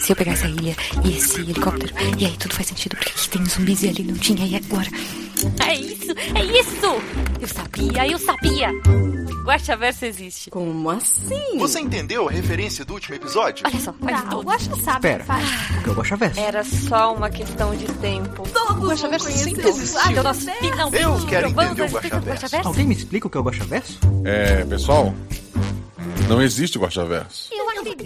Se eu pegar essa ilha e esse helicóptero, e aí tudo faz sentido, porque aqui tem zumbis e ali não tinha, e agora? É isso, é isso! Eu sabia, eu sabia! Guaxaverso existe. Como assim? Você entendeu a referência do último episódio? Olha só, faz Não, tudo. o Guaxa sabe Pera. o que. O é o Guaxaverso? Era só uma questão de tempo. Todos vão Guaxaverso sempre o existiu. Guaxa Nós finalmente Eu quero entender o Guaxaverso. Alguém me explica o que é o Guaxaverso? É, pessoal, não existe Guaxaverso.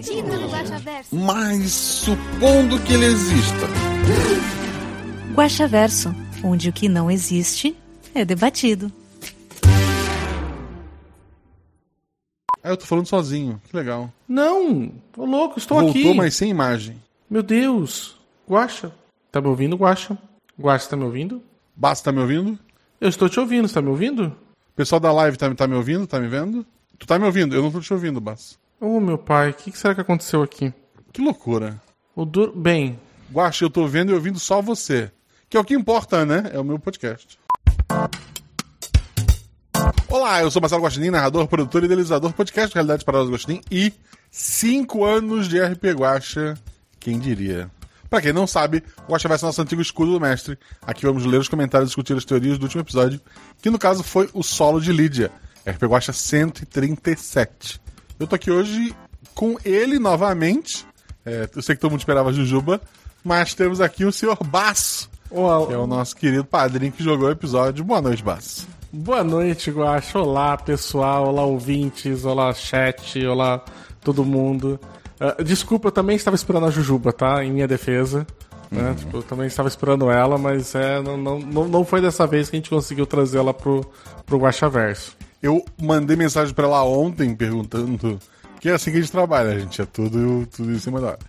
Guaxaverso. Mas supondo que ele exista. Guaxaverso, onde o que não existe é debatido. Ah, eu tô falando sozinho. Que legal. Não, ô louco, estou Voltou, aqui. mas sem imagem. Meu Deus. Guaxa. Tá me ouvindo, Guaxa? Guaxa, tá me ouvindo? Basta, tá me ouvindo? Eu estou te ouvindo, você tá me ouvindo? O pessoal da live tá, tá me ouvindo? Tá me vendo? Tu tá me ouvindo? Eu não tô te ouvindo, Bas. Ô, meu pai, o que, que será que aconteceu aqui? Que loucura. O dur... Bem, Guaxa, eu tô vendo e ouvindo só você. Que é o que importa, né? É o meu podcast. Olá, eu sou Marcelo Guaxinim, narrador, produtor e idealizador do podcast Realidades Paradas do Guaxinim e 5 anos de RP Guaxa, quem diria. Pra quem não sabe, o Guaxa vai ser nosso antigo escudo do mestre. Aqui vamos ler os comentários e discutir as teorias do último episódio, que no caso foi o solo de Lídia, RP Guaxa 137. Eu tô aqui hoje com ele novamente. É, eu sei que todo mundo esperava a Jujuba, mas temos aqui o senhor Basso, Olá. que é o nosso querido padrinho que jogou o episódio. Boa noite, Basso. boa noite, Guaxa. Olá, pessoal. Olá, ouvintes. Olá, chat. Olá, todo mundo. Ah, desculpa, eu também estava esperando a Jujuba, tá? Em minha defesa. Né? Tipo, eu também estava esperando ela, mas é, não, não, não não foi dessa vez que a gente conseguiu trazê-la pro, pro Guaxaverso. Eu mandei mensagem pra ela ontem perguntando. Que é assim que a gente trabalha, a gente é tudo, tudo em cima da hora.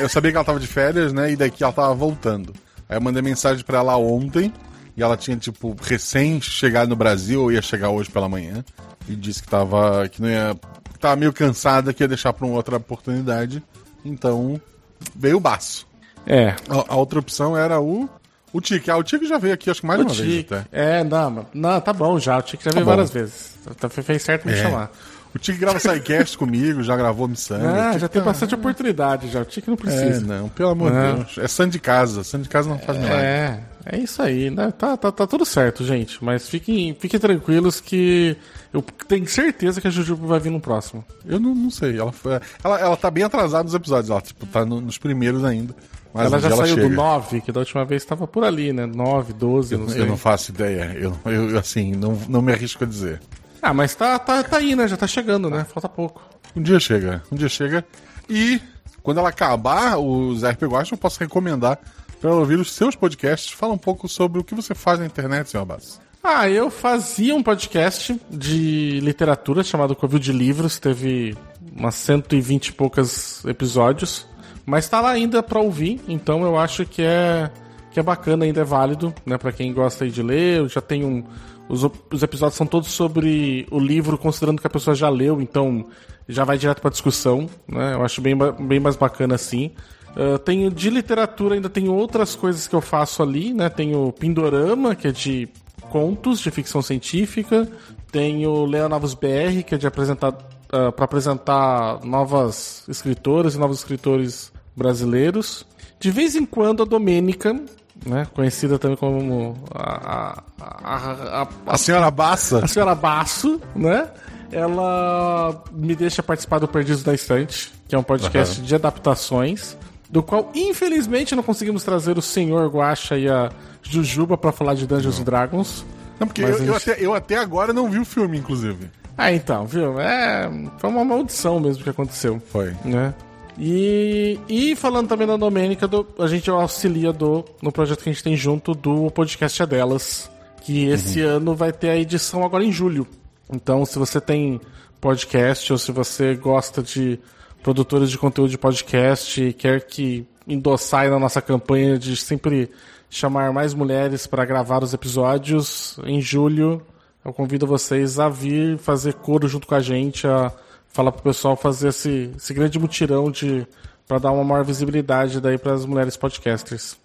Eu sabia que ela tava de férias, né? E daqui ela tava voltando. Aí eu mandei mensagem pra ela ontem. E ela tinha, tipo, recém chegado no Brasil, ou ia chegar hoje pela manhã. E disse que tava. que não ia. que tava meio cansada, que ia deixar pra uma outra oportunidade. Então, veio o baço. É, A, a outra opção era o. O Tique. Ah, o Tique já veio aqui, acho que mais O uma vez Tique. até. É, não, não, tá bom já. O Tique já veio bom. várias vezes. Tá, fez certo me É. chamar. O Tique grava sidecast comigo, já gravou Missão. Ah, já tem bastante oportunidade já. O Tique não É, precisa. não, pelo amor de Não. Deus. É sangue de casa. Sangue de casa não faz milagre. É, é isso aí, né? Tá, tá, tá tudo certo, gente. Mas fiquem, fiquem tranquilos que eu tenho certeza que a Jujuba vai vir no próximo. Eu não, não sei. Ela, foi- ela, ela tá bem atrasada nos episódios. Ela tipo, tá no- nos primeiros ainda. Mas ela já dia saiu chega. do 9, que da última vez estava por ali, né? 9, 12, não sei. Eu não faço ideia. Eu, eu assim, não, não me arrisco a dizer. Ah, mas tá, tá, tá aí, né? Já tá chegando, né? Falta pouco. Um dia chega. Um dia chega. E quando ela acabar os RP Guacha, eu posso recomendar pra ela ouvir os seus podcasts. Fala um pouco sobre o que você faz na internet, senhor Abbas. Ah, eu fazia um podcast de literatura chamado Covil de Livros, teve umas 120 e poucos episódios, mas tá lá ainda pra ouvir, então eu acho que é que é bacana, ainda é válido, né, para quem gosta de ler. Eu já tem um os, os episódios são todos sobre o livro, considerando que a pessoa já leu, então já vai direto pra discussão, né? Eu acho bem, bem mais bacana assim. Ah, tenho de literatura, ainda tenho outras coisas que eu faço ali, né? Tenho Pindorama, que é de contos de ficção científica. Tenho Leia Novos BR, que é de apresentar para apresentar novas escritoras e novos escritores brasileiros. De vez em quando a Domênica, né, conhecida também como a, a, a, a- A senhora Bassa. a senhora Basso, né? Ela me deixa participar do Perdidos da Estante, que é um podcast de adaptações, do qual, infelizmente, não conseguimos trazer o senhor Guaxa e a Jujuba pra falar de Dungeons and Dragons. Não, porque eu, a eu gente- até, eu até agora não vi o filme, inclusive. Ah, então, viu? É, foi uma maldição mesmo que aconteceu. Foi. né? E, e falando também da Domênica, do- a gente auxilia do, no projeto que a gente tem junto do podcast é delas, que esse ano vai ter a edição agora em julho. Então, se você tem podcast ou se você gosta de produtores de conteúdo de podcast e quer que endossar aí na nossa campanha de sempre chamar mais mulheres para gravar os episódios, em julho eu convido vocês a vir fazer coro junto com a gente, a falar pro pessoal fazer esse, esse grande mutirão de para dar uma maior visibilidade daí para as mulheres podcasters.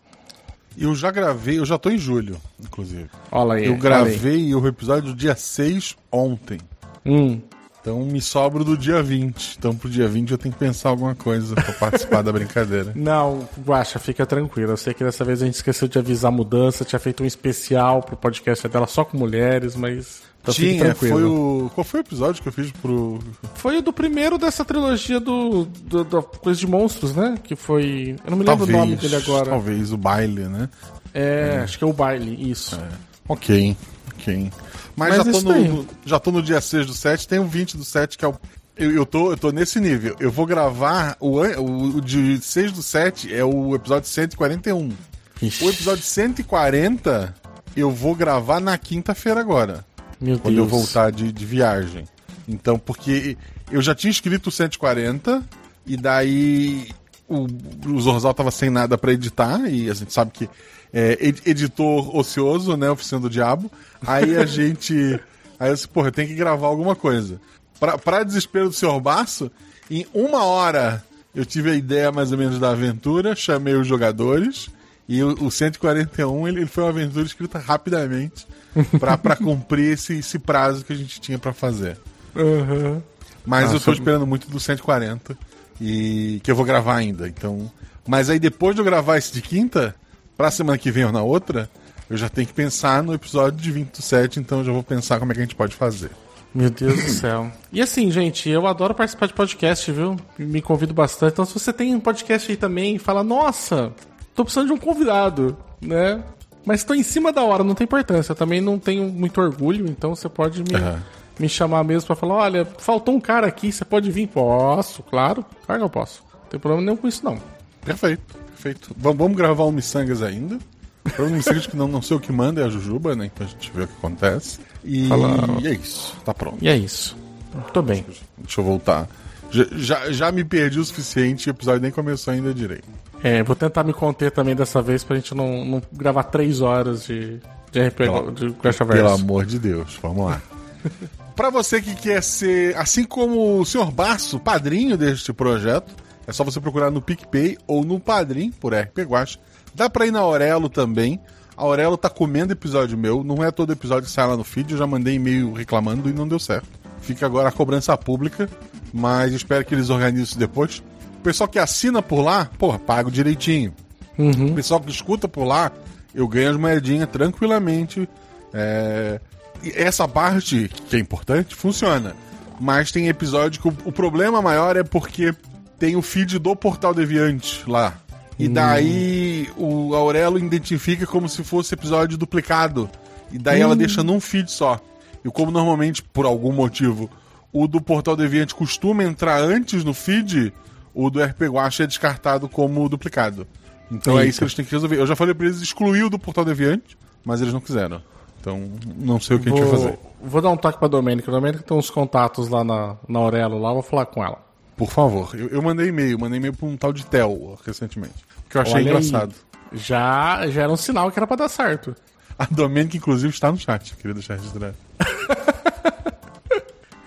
Eu já gravei, eu já tô em julho, inclusive. Olha aí. Eu olha aí. gravei o episódio dia 6 ontem. Hum. Então me sobro do dia 20. Então pro dia 20 eu tenho que pensar alguma coisa pra participar da brincadeira. Não, Guaxa, fica tranquilo. Eu sei que dessa vez a gente esqueceu de avisar a mudança, tinha feito um especial pro podcast dela só com mulheres, mas. Então Tinha, tranquilo. foi o. Qual foi o episódio que eu fiz pro. Foi o do primeiro dessa trilogia do, do, da Coisa de Monstros, né? Que foi. Eu não me lembro o nome dele agora. Talvez o baile, né? É, acho que é o baile, isso. Ok, ok. Mas, Mas já, tô no, já tô no dia 6 do 7, tem o 20 do 7, que é o. Eu, eu, tô, eu tô nesse nível. Eu vou gravar. O, o, o de 6 do 7 é o episódio 141. Ixi, O episódio 140 eu vou gravar na quinta-feira agora. Meu quando Deus. eu voltar de, de viagem. Então, porque eu já tinha escrito o 140 e daí o, o Zorzal tava sem nada pra editar e a gente sabe que é ed- editor ocioso, né, oficina do diabo. Aí a gente, aí eu disse, porra, eu tenho que gravar alguma coisa. Pra, pra desespero do Sr. Baço, em uma hora eu tive a ideia mais ou menos da aventura, chamei os jogadores e o, o 141 ele, ele foi uma aventura escrita rapidamente pra pra cumprir esse, esse prazo que a gente tinha pra fazer. Aham. Mas eu Nossa. tô esperando muito do 140 e que eu vou gravar ainda. Então, mas aí depois de eu gravar esse de quinta, pra semana que vem ou na outra, eu já tenho que pensar no episódio de 27, então eu já vou pensar como é que a gente pode fazer. Meu Deus do céu. E assim, gente, eu adoro participar de podcast, viu? Me convido bastante. Então, se você tem um podcast aí também e fala, nossa, tô precisando de um convidado, né? Mas tô em cima da hora, não tem importância. Eu também não tenho muito orgulho, então você pode me, Aham. Me chamar mesmo pra falar, olha, faltou um cara aqui, você pode vir? Posso, claro. Claro que eu posso. Não tem problema nenhum com isso, não. Perfeito, perfeito. Vamos, vamos gravar um Missangas ainda. Para um Missangas que não, não sei o que manda é a Jujuba, né? Então a gente vê o que acontece. E, Fala. e é isso, tá pronto. E é isso. Tô bem. Deixa eu voltar. Já, já, já me perdi o suficiente, o episódio nem começou ainda direito. É, vou tentar me conter também dessa vez pra gente não, não gravar três horas de, de RPG, Pelo- de Clash of Pelo amor de Deus, vamos lá. Pra você que quer ser, assim como o Sr. Baço, padrinho deste projeto, é só você procurar no PicPay ou no Padrim, por RP Guacha. Dá pra ir na Aurelo também. A Aurelo tá comendo episódio meu, não é todo episódio que sai lá no feed, eu já mandei e-mail reclamando e não deu certo. Fica agora a cobrança pública, mas espero que eles organizem isso depois. O pessoal que assina por lá, porra, pago direitinho. O pessoal que escuta por lá, eu ganho as moedinhas tranquilamente. É, essa parte, que é importante, funciona. Mas tem episódio que o, o problema maior é porque tem o feed do Portal Deviante lá. E daí o Aurelo identifica como se fosse episódio duplicado. E daí ela deixa num feed só. E como normalmente, por algum motivo, o do Portal Deviante costuma entrar antes no feed, o do RP Guacha é descartado como duplicado. Então é Eita. isso que eles têm que resolver. Eu já falei pra eles excluir o do Portal Deviante, mas eles não quiseram. Então, não sei o que a gente vai fazer. Vou, vou dar um toque pra Domênica. A Domênica tem uns contatos lá na, na Aurelo, lá, vou falar com ela. Por favor. Eu, eu mandei e-mail, mandei e-mail pra um tal de Tel recentemente. Que eu achei Olha aí. engraçado. Já, já era um sinal que era pra dar certo. A Domênica, inclusive, está no chat, queria deixar registrado.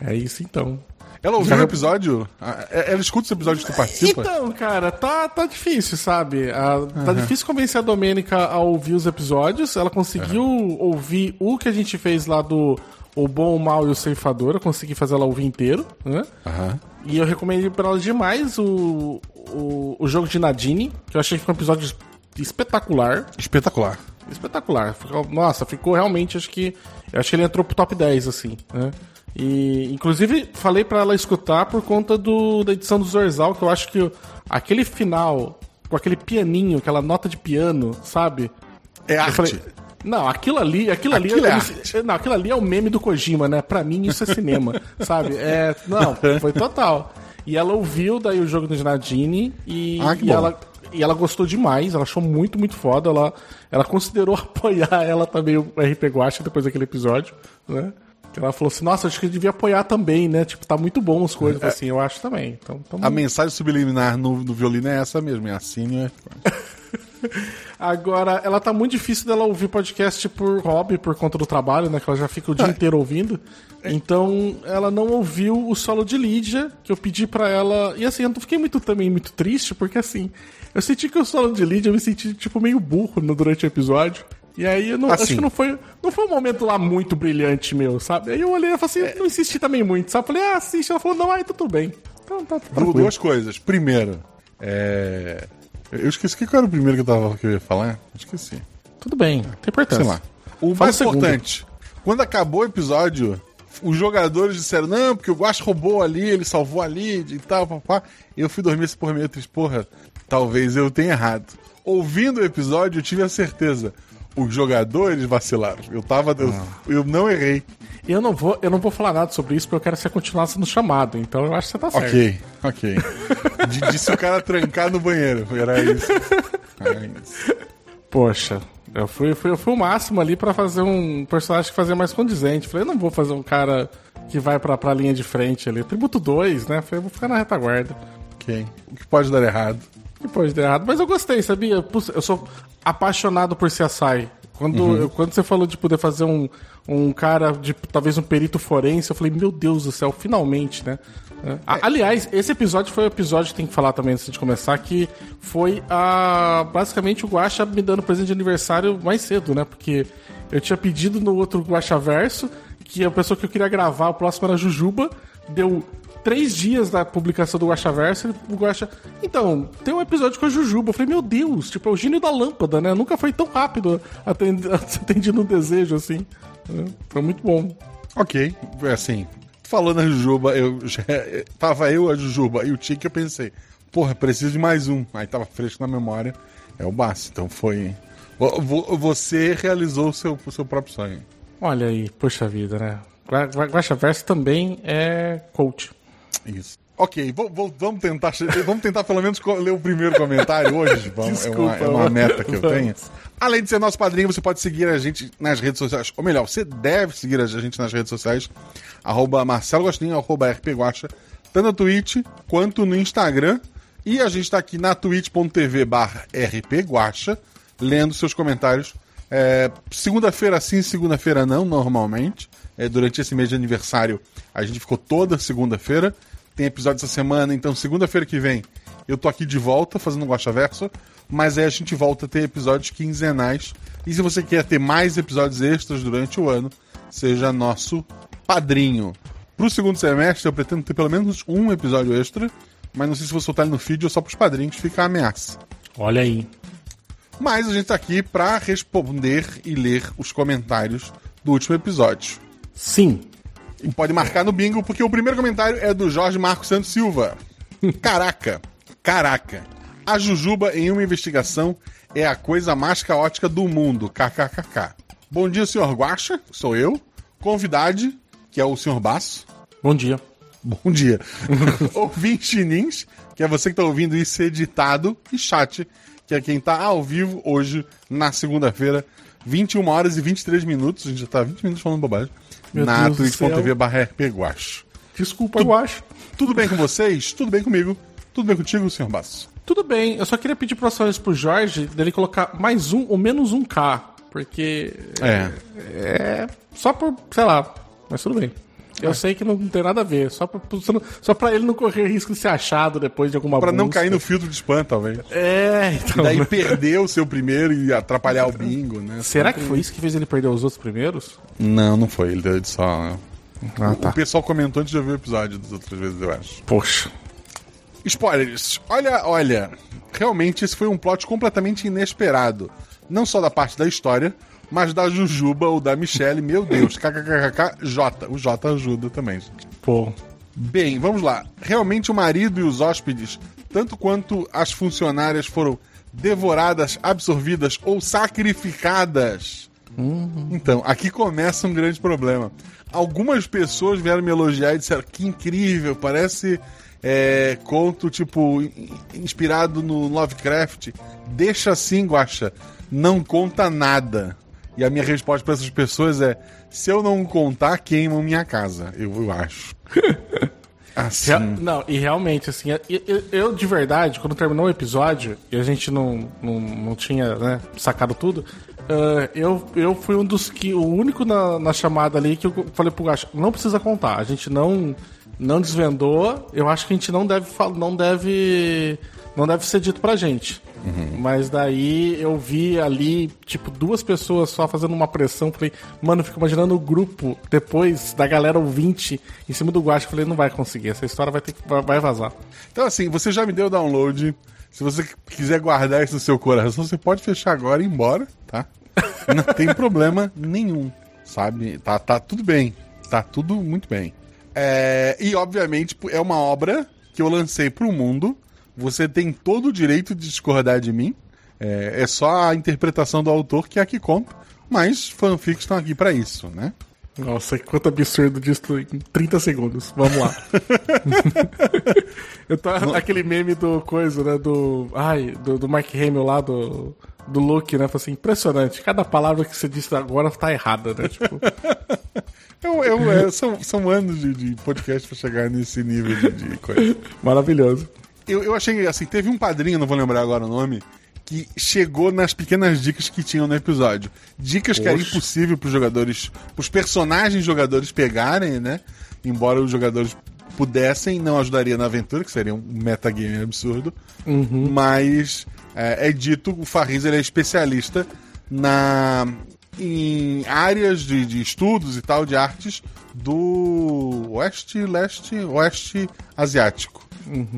É isso então. Ela ouviu o episódio? Ah, é- Ela escuta os episódios que tu participa? Então, cara, tá, tá difícil, sabe? Ah, Tá difícil convencer a Domênica a ouvir os episódios. Ela conseguiu ouvir o que a gente fez lá do O Bom, o Mal e o Ceifador. Eu consegui fazer ela ouvir inteiro, né? Aham. E eu recomendei pra ela demais o, o, o jogo de Nadine, que eu achei que foi um episódio espetacular. Espetacular. Espetacular. Nossa, ficou realmente, acho que. Eu acho que ele entrou pro top 10, assim, né? E, inclusive, falei pra ela escutar por conta do, da edição do Zorzal, que eu acho que aquele final, com aquele pianinho, aquela nota de piano, sabe? É Eu arte. falei, não, aquilo ali, aquilo ali, Aquilo é eu- arte. não, aquilo ali é o meme do Kojima, né? Pra mim isso é cinema, sabe? É, não, foi total. E ela ouviu daí o jogo do Nadine e, Ah, e ela e ela gostou demais, ela achou muito, muito foda. Ela, ela considerou apoiar ela também, o RP Guacha, depois daquele episódio, né? Ela falou assim, nossa, acho que eu devia apoiar também, né? Tipo, tá muito bom as coisas, assim, eu acho também. Então, tamo- A mensagem subliminar no, no violino é essa mesmo, é assim, né? Agora, ela tá muito difícil dela ouvir podcast por hobby, por conta do trabalho, né? Que ela já fica o dia inteiro ouvindo. Então, ela não ouviu o solo de Lídia, que eu pedi pra ela. E assim, eu não fiquei muito também muito triste, porque assim, eu senti que o solo de Lídia eu me senti, tipo, meio burro no, durante o episódio. E aí eu não, Assim. acho que não foi, não foi um momento lá muito brilhante meu, sabe? Aí eu olhei e falei assim, não insisti também muito, sabe? Falei, ah, assiste. Ela falou, não, aí tá tudo bem. Então tá, tranquilo. Duas coisas. Primeiro, é... Eu esqueci o que era o primeiro que eu, tava, que eu ia falar. Esqueci. Tudo bem, tem importância. Sei lá. O Fala mais o importante, quando acabou o episódio, os jogadores disseram, não, porque o Guax roubou ali, ele salvou ali e tal, papá. Eu fui dormir esse porra meio triste, porra, talvez eu tenha errado. Ouvindo o episódio, eu tive a certeza. Os jogadores vacilaram. Eu tava. Eu, Ah. eu não errei. Eu não vou, eu não vou falar nada sobre isso porque eu quero que você continuasse no chamado. Então eu acho que você tá certo. Ok, ok. D- Disse o cara trancar no banheiro. Era isso. Era isso. Poxa, eu fui, fui, eu fui o máximo ali pra fazer um personagem que fazia mais condizente. Falei, eu não vou fazer um cara que vai pra, pra linha de frente ali. Tributo 2, né? Falei, eu vou ficar na retaguarda. Ok. O que pode dar errado? Depois deu errado. Mas eu gostei, sabia? Eu sou apaixonado por CSI. Quando, eu- quando você falou de poder fazer um, um cara, de talvez um perito forense, eu falei, meu Deus do céu, finalmente, né? É. A- Aliás, esse episódio foi o episódio que tem que falar também antes de começar, que foi a, basicamente o Guaxa me dando presente de aniversário mais cedo, né? Porque eu tinha pedido no outro Guaxa Verso que a pessoa que eu queria gravar, o próximo era a Jujuba, deu três dias da publicação do Guaxa Verso, o Guaxa. Então, tem um episódio com a Jujuba. Eu falei, meu Deus, tipo, é o gênio da lâmpada, né? Nunca foi tão rápido atendido um desejo assim. É, Foi muito bom. Ok, assim, falando na Jujuba, eu já, tava eu, a Jujuba e o Tique, eu pensei, porra, preciso de mais um. Aí tava fresco na memória, é o Bassi, então foi... vo- vo- Você realizou o seu, o seu próprio sonho. Olha aí, poxa vida, né? Gua- Gua- Guaxa Verso também é coach. Isso. Ok, vo- vo- vamos tentar che- vamos tentar pelo menos ler o primeiro comentário hoje. Vamos, é, uma, é uma Desculpa, meta que eu vamos. tenho. Além de ser nosso padrinho, você pode seguir a gente nas redes sociais. Ou melhor, você deve seguir a gente nas redes sociais. Arroba Marcelo Gostinho, arroba RP Guacha, tanto na Twitch quanto no Instagram. E a gente está aqui na twitch.tv barra RP Guacha, lendo seus comentários. É, segunda-feira sim, segunda-feira não, normalmente. É, durante esse mês de aniversário, a gente ficou toda segunda-feira. Tem episódio essa semana, então segunda-feira que vem eu tô aqui de volta fazendo um Guacha Verso. Mas aí a gente volta a ter episódios quinzenais. E se você quer ter mais episódios extras durante o ano, seja nosso padrinho. Pro segundo semestre, eu pretendo ter pelo menos um episódio extra. Mas não sei se vou soltar ele no feed ou só pros padrinhos, fica a ameaça. Olha aí. Mas a gente tá aqui pra responder e ler os comentários do último episódio. Sim. E pode marcar no bingo, porque o primeiro comentário é do Jorge Marcos Santos Silva. Caraca, caraca. A Jujuba em uma investigação é a coisa mais caótica do mundo. KKKK. Bom dia, senhor Guaxa, sou eu. Convidade, que é o senhor Baço. Bom dia. Bom dia. Ouvinte Nins, que é você que tá ouvindo isso editado, e chat, que é quem tá ao vivo hoje, na segunda-feira, 21 horas e 23 minutos. A gente já tá 20 minutos falando bobagem. Meu na twitch.tv barra rpguacho. Desculpa, eu acho. Tudo bem com vocês? Tudo bem comigo? Tudo bem contigo, senhor Basso? Tudo bem, eu só queria pedir próxima pro Jorge dele colocar mais um ou menos um K. Porque. É. É. Só por. sei lá. Mas tudo bem. Eu sei que não tem nada a ver. Só pra, só pra ele não correr risco de ser achado depois de alguma Pra não busca. cair no filtro de spam, talvez. É, então. Daí perder o seu primeiro e atrapalhar o bingo, né? Será que foi isso que fez ele perder os outros primeiros? Não, não foi. Ele deu de só. Ah, O pessoal comentou antes de ouvir o episódio das outras vezes, eu acho. Poxa. Spoilers. Olha, olha. Realmente esse foi um plot completamente inesperado. Não só da parte da história, mas da Jujuba ou da Michelle. Meu Deus. KKKK J. O J ajuda também, gente. Pô. Bem, vamos lá. Realmente o marido e os hóspedes, tanto quanto as funcionárias, foram devoradas, absorvidas ou sacrificadas. Então, aqui começa um grande problema. Algumas pessoas vieram me elogiar e disseram que incrível, parece é, conto tipo in- inspirado no Lovecraft. Deixa assim, Guaxa, não conta nada. E a minha resposta para essas pessoas é: se eu não contar, queimam minha casa. Eu, eu acho. Assim. Rea- Não, e realmente, assim, eu, eu- eu, de verdade, quando terminou o episódio e a gente não, não, não tinha né, sacado tudo, ah, eu, eu fui um dos que. O único na, na chamada ali que eu falei pro Gacho, não precisa contar. A gente não, não desvendou. Eu acho que a gente não deve não deve. Não deve ser dito pra gente. Mas daí eu vi ali, tipo, duas pessoas só fazendo uma pressão. Falei, mano, eu fico imaginando o grupo depois da galera ouvinte em cima do guache. Falei, não vai conseguir, essa história vai ter que vai vazar. Então, assim, você já me deu o download. Se você quiser guardar isso no seu coração, você pode fechar agora e ir embora, tá? Não tem problema nenhum, sabe? Tá, tá tudo bem. Tá tudo muito bem. É, e, obviamente, é uma obra que eu lancei pro mundo. Você tem todo o direito de discordar de mim. É, é só a interpretação do autor que é a que conta. Mas fanfics estão aqui para isso, né? Nossa, quanto absurdo disso em 30 segundos. Vamos lá. eu tô, aquele meme do coisa, né? Do. Ai, do, do Mark Hamill lá, do. Do Luke, né? Falei assim, impressionante. Cada palavra que você disse agora tá errada, né? Tipo. Eu, eu, é, são, são anos de, de podcast pra chegar nesse nível de, de coisa. Maravilhoso. Eu, eu achei assim, teve um padrinho, não vou lembrar agora o nome, que chegou nas pequenas dicas que tinham no episódio. Dicas que era impossível pros jogadores, pros personagens jogadores pegarem, né? Embora os jogadores pudessem, não ajudaria na aventura, que seria um metagame absurdo. Mas é, é dito, o Farriz ele é especialista na em áreas de, de estudos e tal, de artes do oeste, leste, oeste asiático.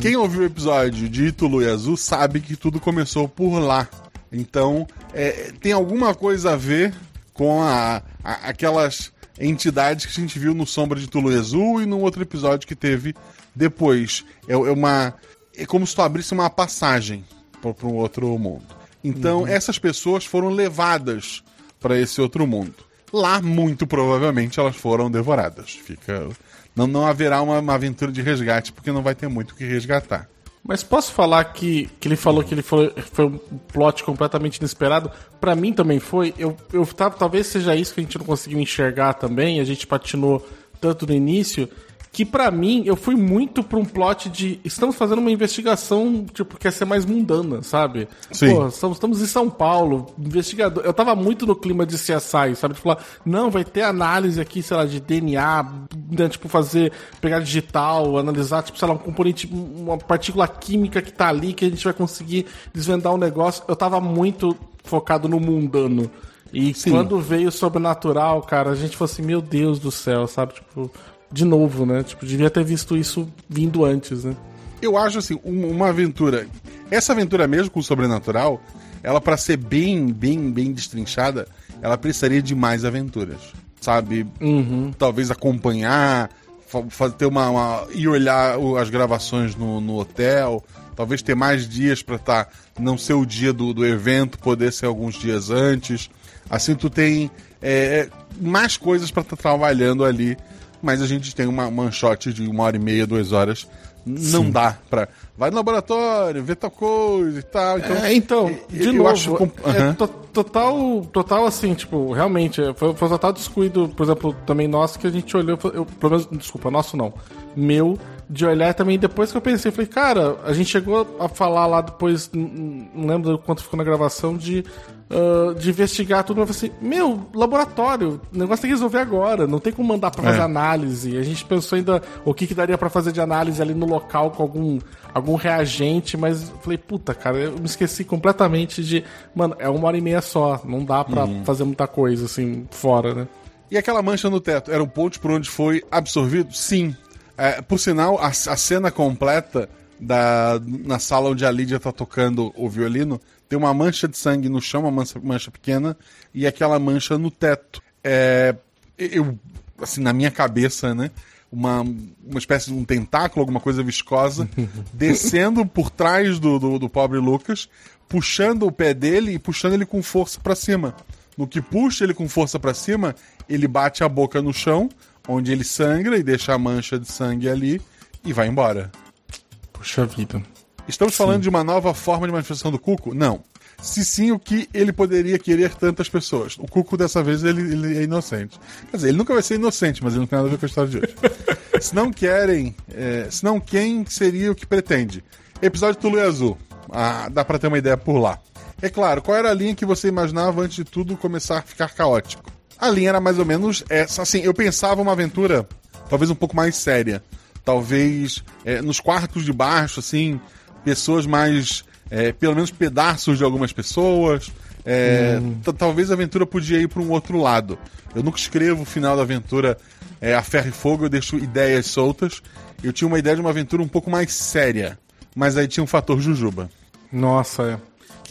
Quem ouviu o episódio de Ítalo e Azul sabe que tudo começou por lá. Então, é, tem alguma coisa a ver com a, a- aquelas entidades que a gente viu no Sombra de Tulu e Azul e num outro episódio que teve depois. É, é uma. É como se tu abrisse uma passagem para um outro mundo. Então, essas pessoas foram levadas para esse outro mundo. Lá, muito provavelmente, elas foram devoradas. Fica. Não, não haverá uma, uma aventura de resgate, porque não vai ter muito o que resgatar. Mas posso falar que, que ele falou que ele foi, foi um plot completamente inesperado? Pra mim também foi. Eu, eu tava, talvez seja isso que a gente não conseguiu enxergar também. A gente patinou tanto no início. Que pra mim, eu fui muito pra um plot de. Estamos fazendo uma investigação, tipo, quer ser mais mundana, sabe? Sim. Pô, estamos, estamos em São Paulo, investigador. Eu tava muito no clima de CSI, sabe? De falar, não, vai ter análise aqui, sei lá, de DNA, né, tipo, fazer, pegar digital, analisar, tipo, sei lá, um componente, uma partícula química que tá ali, que a gente vai conseguir desvendar um negócio. Eu tava muito focado no mundano. E Sim. quando veio o sobrenatural, cara, a gente falou assim, meu Deus do céu, sabe? Tipo, de novo, né? Tipo, devia ter visto isso vindo antes, né? Eu acho assim, um- uma aventura. Essa aventura mesmo com o sobrenatural, ela para ser bem, bem, bem destrinchada, ela precisaria de mais aventuras. Sabe? Talvez acompanhar, fa- fa- ter uma, uma- ir olhar as gravações no, no hotel, talvez ter mais dias para estar não ser o dia do, do evento, poder ser alguns dias antes. Assim tu tem é, mais coisas para estar trabalhando ali, mas a gente tem uma shot de uma hora e meia, duas horas. Não dá pra. Vai no laboratório, vê tal coisa e tal. Então, É, então, de eu novo, acho é total, total assim, tipo, realmente, é, foi, foi total descuido, por exemplo, também nosso, que a gente olhou, eu, pelo menos, desculpa, nosso não, meu, de olhar também, depois que eu pensei, falei, cara, a gente chegou a falar lá depois, não lembro quanto ficou na gravação, de, ah, de investigar tudo, eu falei assim, meu, laboratório, o negócio tem que resolver agora, não tem como mandar pra fazer É. análise, a gente pensou ainda o que, que daria pra fazer de análise ali no local com algum, algum reagente, mas falei, puta, cara, eu me esqueci completamente de. Mano, é uma hora e meia só, não dá pra fazer muita coisa assim fora, né? E aquela mancha no teto, era um ponto por onde foi absorvido? Sim. É, por sinal, a, a cena completa da, na sala onde a Lídia tá tocando o violino, tem uma mancha de sangue no chão, uma mancha, mancha pequena, e aquela mancha no teto. É, eu, assim, na minha cabeça, né? Uma, uma espécie de um tentáculo, alguma coisa viscosa, descendo por trás do, do, do pobre Lucas, puxando o pé dele e puxando ele com força pra cima. No que puxa ele com força pra cima, ele bate a boca no chão, onde ele sangra e deixa a mancha de sangue ali e vai embora. Puxa vida. Estamos falando de uma nova forma de manifestação do Cuco? Não. Se sim, o que ele poderia querer tantas pessoas? O Cuco, dessa vez, ele, ele é inocente. Quer dizer, ele nunca vai ser inocente, mas ele não tem nada a ver com a história de hoje. se não querem, é, se não, quem seria o que pretende? Episódio Tulu e Azul. Ah, dá pra ter uma ideia por lá. É claro, qual era a linha que você imaginava antes de tudo começar a ficar caótico? A linha era mais ou menos essa. Assim, eu pensava uma aventura talvez um pouco mais séria. Talvez é, nos quartos de baixo, assim, pessoas mais é, pelo menos pedaços de algumas pessoas. É, t- Talvez a aventura podia ir para um outro lado. Eu nunca escrevo o final da aventura é, a ferro e fogo, eu deixo ideias soltas. Eu tinha uma ideia de uma aventura um pouco mais séria, mas aí tinha um fator Jujuba. Nossa, é.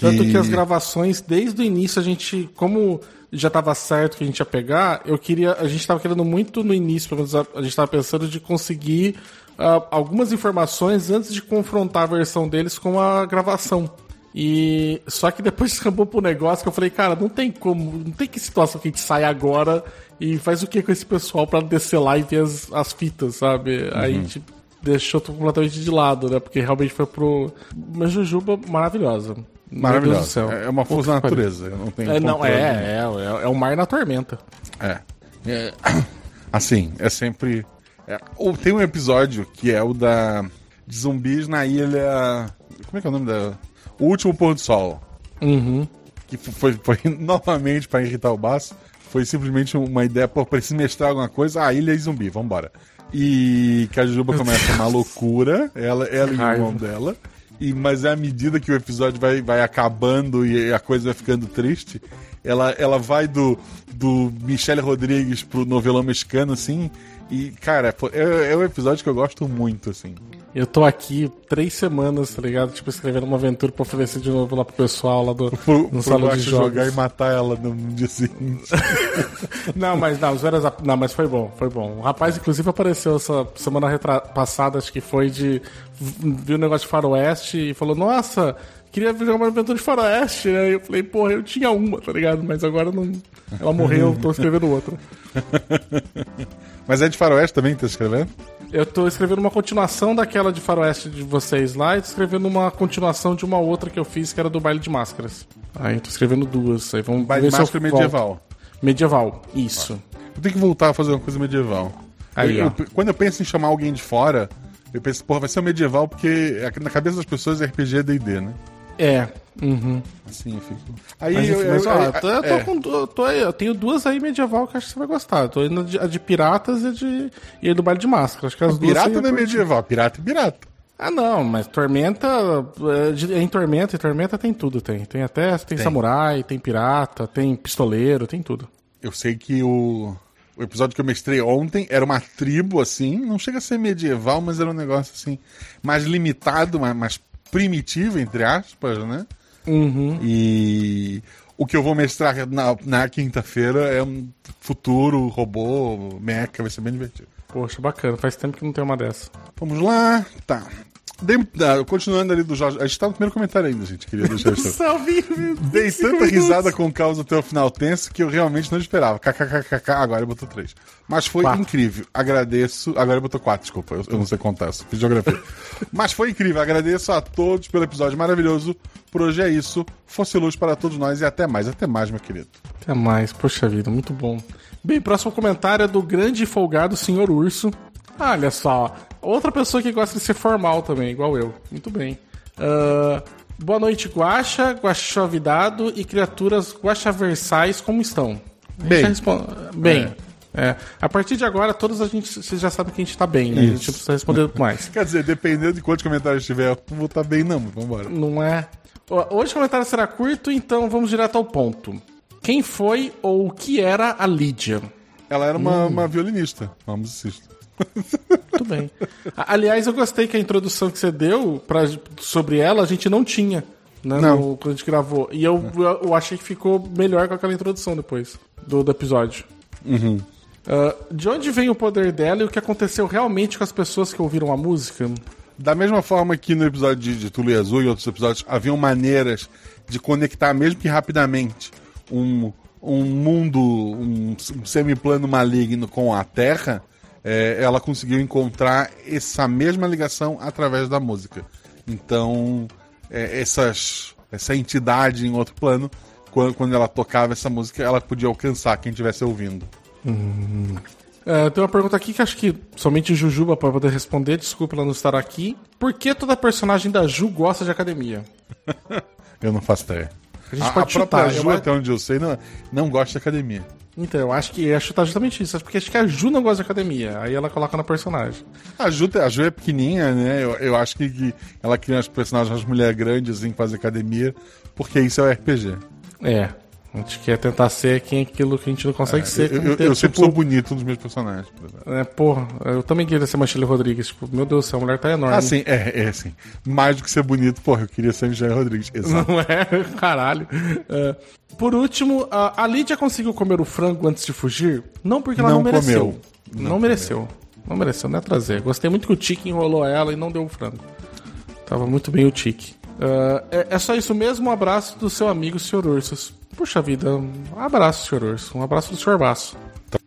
Tanto que as gravações, desde o início, a gente, como já tava certo que a gente ia pegar, eu queria. A gente tava querendo muito no início, pelo menos a, a gente tava pensando de conseguir ah, algumas informações antes de confrontar a versão deles com a gravação. E só que depois acabou pro negócio que eu falei, cara, não tem como, não tem que situação que a gente sai agora e faz o que com esse pessoal pra descer lá e ver as, as fitas, sabe? Aí a gente deixou completamente de lado, né? Porque realmente foi pro. Mas Jujuba maravilhosa. Maravilhoso. céu. É uma força da natureza. Eu não tenho É, não, é, é, é, é o mar na tormenta. É. É, Assim, é sempre. é, ou tem um episódio que é o da. De zumbis na ilha. Como é que é o nome da. O último pôr do sol. Uhum. Que foi, foi novamente pra irritar o Baço. Foi simplesmente uma ideia, pô, preciso mestrar alguma coisa. Ah, ilha e zumbi, vambora. E que a Jujuba começa uma loucura, ela, ela e o irmão dela. E, mas à medida que o episódio vai, vai acabando e a coisa vai ficando triste, ela, ela vai do, do Michele Rodrigues pro novelão mexicano, assim. E, cara, é, é um episódio que eu gosto muito, assim. Eu tô aqui três semanas, tá ligado? Tipo, escrevendo uma aventura pra oferecer de novo lá pro pessoal lá do Pro, no salão de jogos. jogar e matar ela no, dia seguinte. Não, mas não, os veras, não, mas foi bom, foi bom. O rapaz, inclusive, apareceu essa semana passada, acho que foi de. Viu o negócio de Faroeste e falou, nossa, queria jogar uma aventura de Faroeste, né? E eu falei, porra, eu tinha uma, tá ligado? Mas agora não. Ela morreu, tô escrevendo outra. Mas é de faroeste também que tá escrevendo? Eu tô escrevendo uma continuação daquela de Faroeste de vocês lá e tô escrevendo uma continuação de uma outra que eu fiz, que era do baile de máscaras. Aí eu tô escrevendo duas. Aí vamos Baile ver de se eu máscara volto. medieval. Medieval, isso. Eu tenho que voltar a fazer uma coisa medieval. Aí, Eu- eu- quando eu penso em chamar alguém de fora, eu penso, porra, vai ser um medieval porque é- na cabeça das pessoas RPG é D&D, né? É. Uhum. Assim, eu fico... Aí Mas, eu, eu, mas, ó, eu- eu tô, eu tô é. com eu tô aí, eu tenho duas aí medieval que acho que você vai gostar. Eu tô indo de, a de piratas e a de, e a do baile de máscara. Acho que as duas Pirata você ia não é medieval, pirata é pirata. Ah, não, mas Tormenta. é, Em Tormenta, e Tormenta tem tudo, tem. Tem até. Tem, samurai, tem pirata, tem pistoleiro, tem tudo. Eu sei que o, o episódio que eu mestrei ontem era uma tribo, assim, não chega a ser medieval, mas era um negócio, assim, mais limitado, mais, mais primitivo, entre aspas, né? Uhum. E o que eu vou mestrar na, na quinta-feira é um futuro robô, mecha, vai ser bem divertido. Poxa, bacana. Faz tempo que não tem uma dessa. Vamos lá, tá. Dei, ah, continuando ali do Jorge. A gente tá no primeiro comentário ainda, gente. Queria deixar isso. Salve! Dei tanta risada com o caos até o final tenso que eu realmente não esperava. KKKKK, agora botou três. Mas foi Quatro. incrível. Agradeço. Agora botou quatro, desculpa. Eu, eu não sei contar, eu fiz geografia. Mas foi incrível. Agradeço a todos pelo episódio maravilhoso. Por hoje é isso. Fosse luz para todos nós e até mais. Até mais, meu querido. Até mais, poxa vida, muito bom. Bem, próximo comentário é do grande e folgado Senhor Urso. Olha só, outra pessoa que gosta de ser formal também, igual eu. Muito bem. Ah, boa noite, Guaxa, Guaxavidado e criaturas guaxaversais, como estão? Bem. já respon- Bem. é. A partir de agora, todos a gente, vocês já sabem que a gente tá bem, né? A gente Isso. não precisa responder mais. Quer dizer, dependendo de quantos comentários tiver, eu não vou estar bem, não. mas Vambora. Não é? Hoje o comentário será curto, então vamos direto ao ponto. Quem foi ou o que era a Lídia? Ela era uma, Hum. uma violinista, uma musicista. Muito bem. Aliás, eu gostei que a introdução que você deu pra, sobre ela a gente não tinha. Né, Não. no- quando a gente gravou. E eu, eu, eu achei que ficou melhor com aquela introdução depois do, do episódio. Ah, de onde vem o poder dela e o que aconteceu realmente com as pessoas que ouviram a música? Da mesma forma que no episódio de, de Tulu e Azul e outros episódios haviam maneiras de conectar, mesmo que rapidamente, um, um mundo, um, um semiplano maligno com a Terra, é, ela conseguiu encontrar essa mesma ligação através da música. Então, é, essas, essa entidade em outro plano, quando, quando ela tocava essa música, ela podia alcançar quem estivesse ouvindo. É, tem uma pergunta aqui que acho que somente Jujuba pode poder responder. Desculpa ela não estar aqui. Por que toda personagem da Ju gosta de academia? Eu não faço ideia. A gente A, pode a própria. Ju, eu- até onde eu sei, não, não gosta de academia. Então, eu acho que ia chutar justamente isso. Porque acho que a Ju não gosta de academia. Aí ela coloca na personagem. A Ju, a Ju é pequenininha, né? Eu, eu acho que, que ela cria as personagens, as mulheres grandes, assim, que fazem academia, porque isso é o RPG. É. A gente quer tentar ser quem aquilo que a gente não consegue ser. Eu, eu, eu sempre tipo, sou bonito nos meus personagens, por exemplo. É, porra, eu também queria ser Michelle Rodrigues. Tipo, meu Deus do céu, a mulher tá enorme. Ah, sim, é, é assim. Mais do que ser bonito, porra, eu queria ser Michelle Rodrigues. Exato. Não é? Caralho. É. Por último, a, a Lídia conseguiu comer o frango antes de fugir? Não porque ela não, Não mereceu. comeu. Não, Não mereceu. Não mereceu, não é trazer. Gostei muito que o Tiki enrolou ela e não deu o frango. Tava muito bem o Tiki. Ah, é, é só isso mesmo. Um abraço do seu amigo, Sr. Ursus. Puxa vida, um abraço, Sr. Urso. Um abraço do Sr. Baço.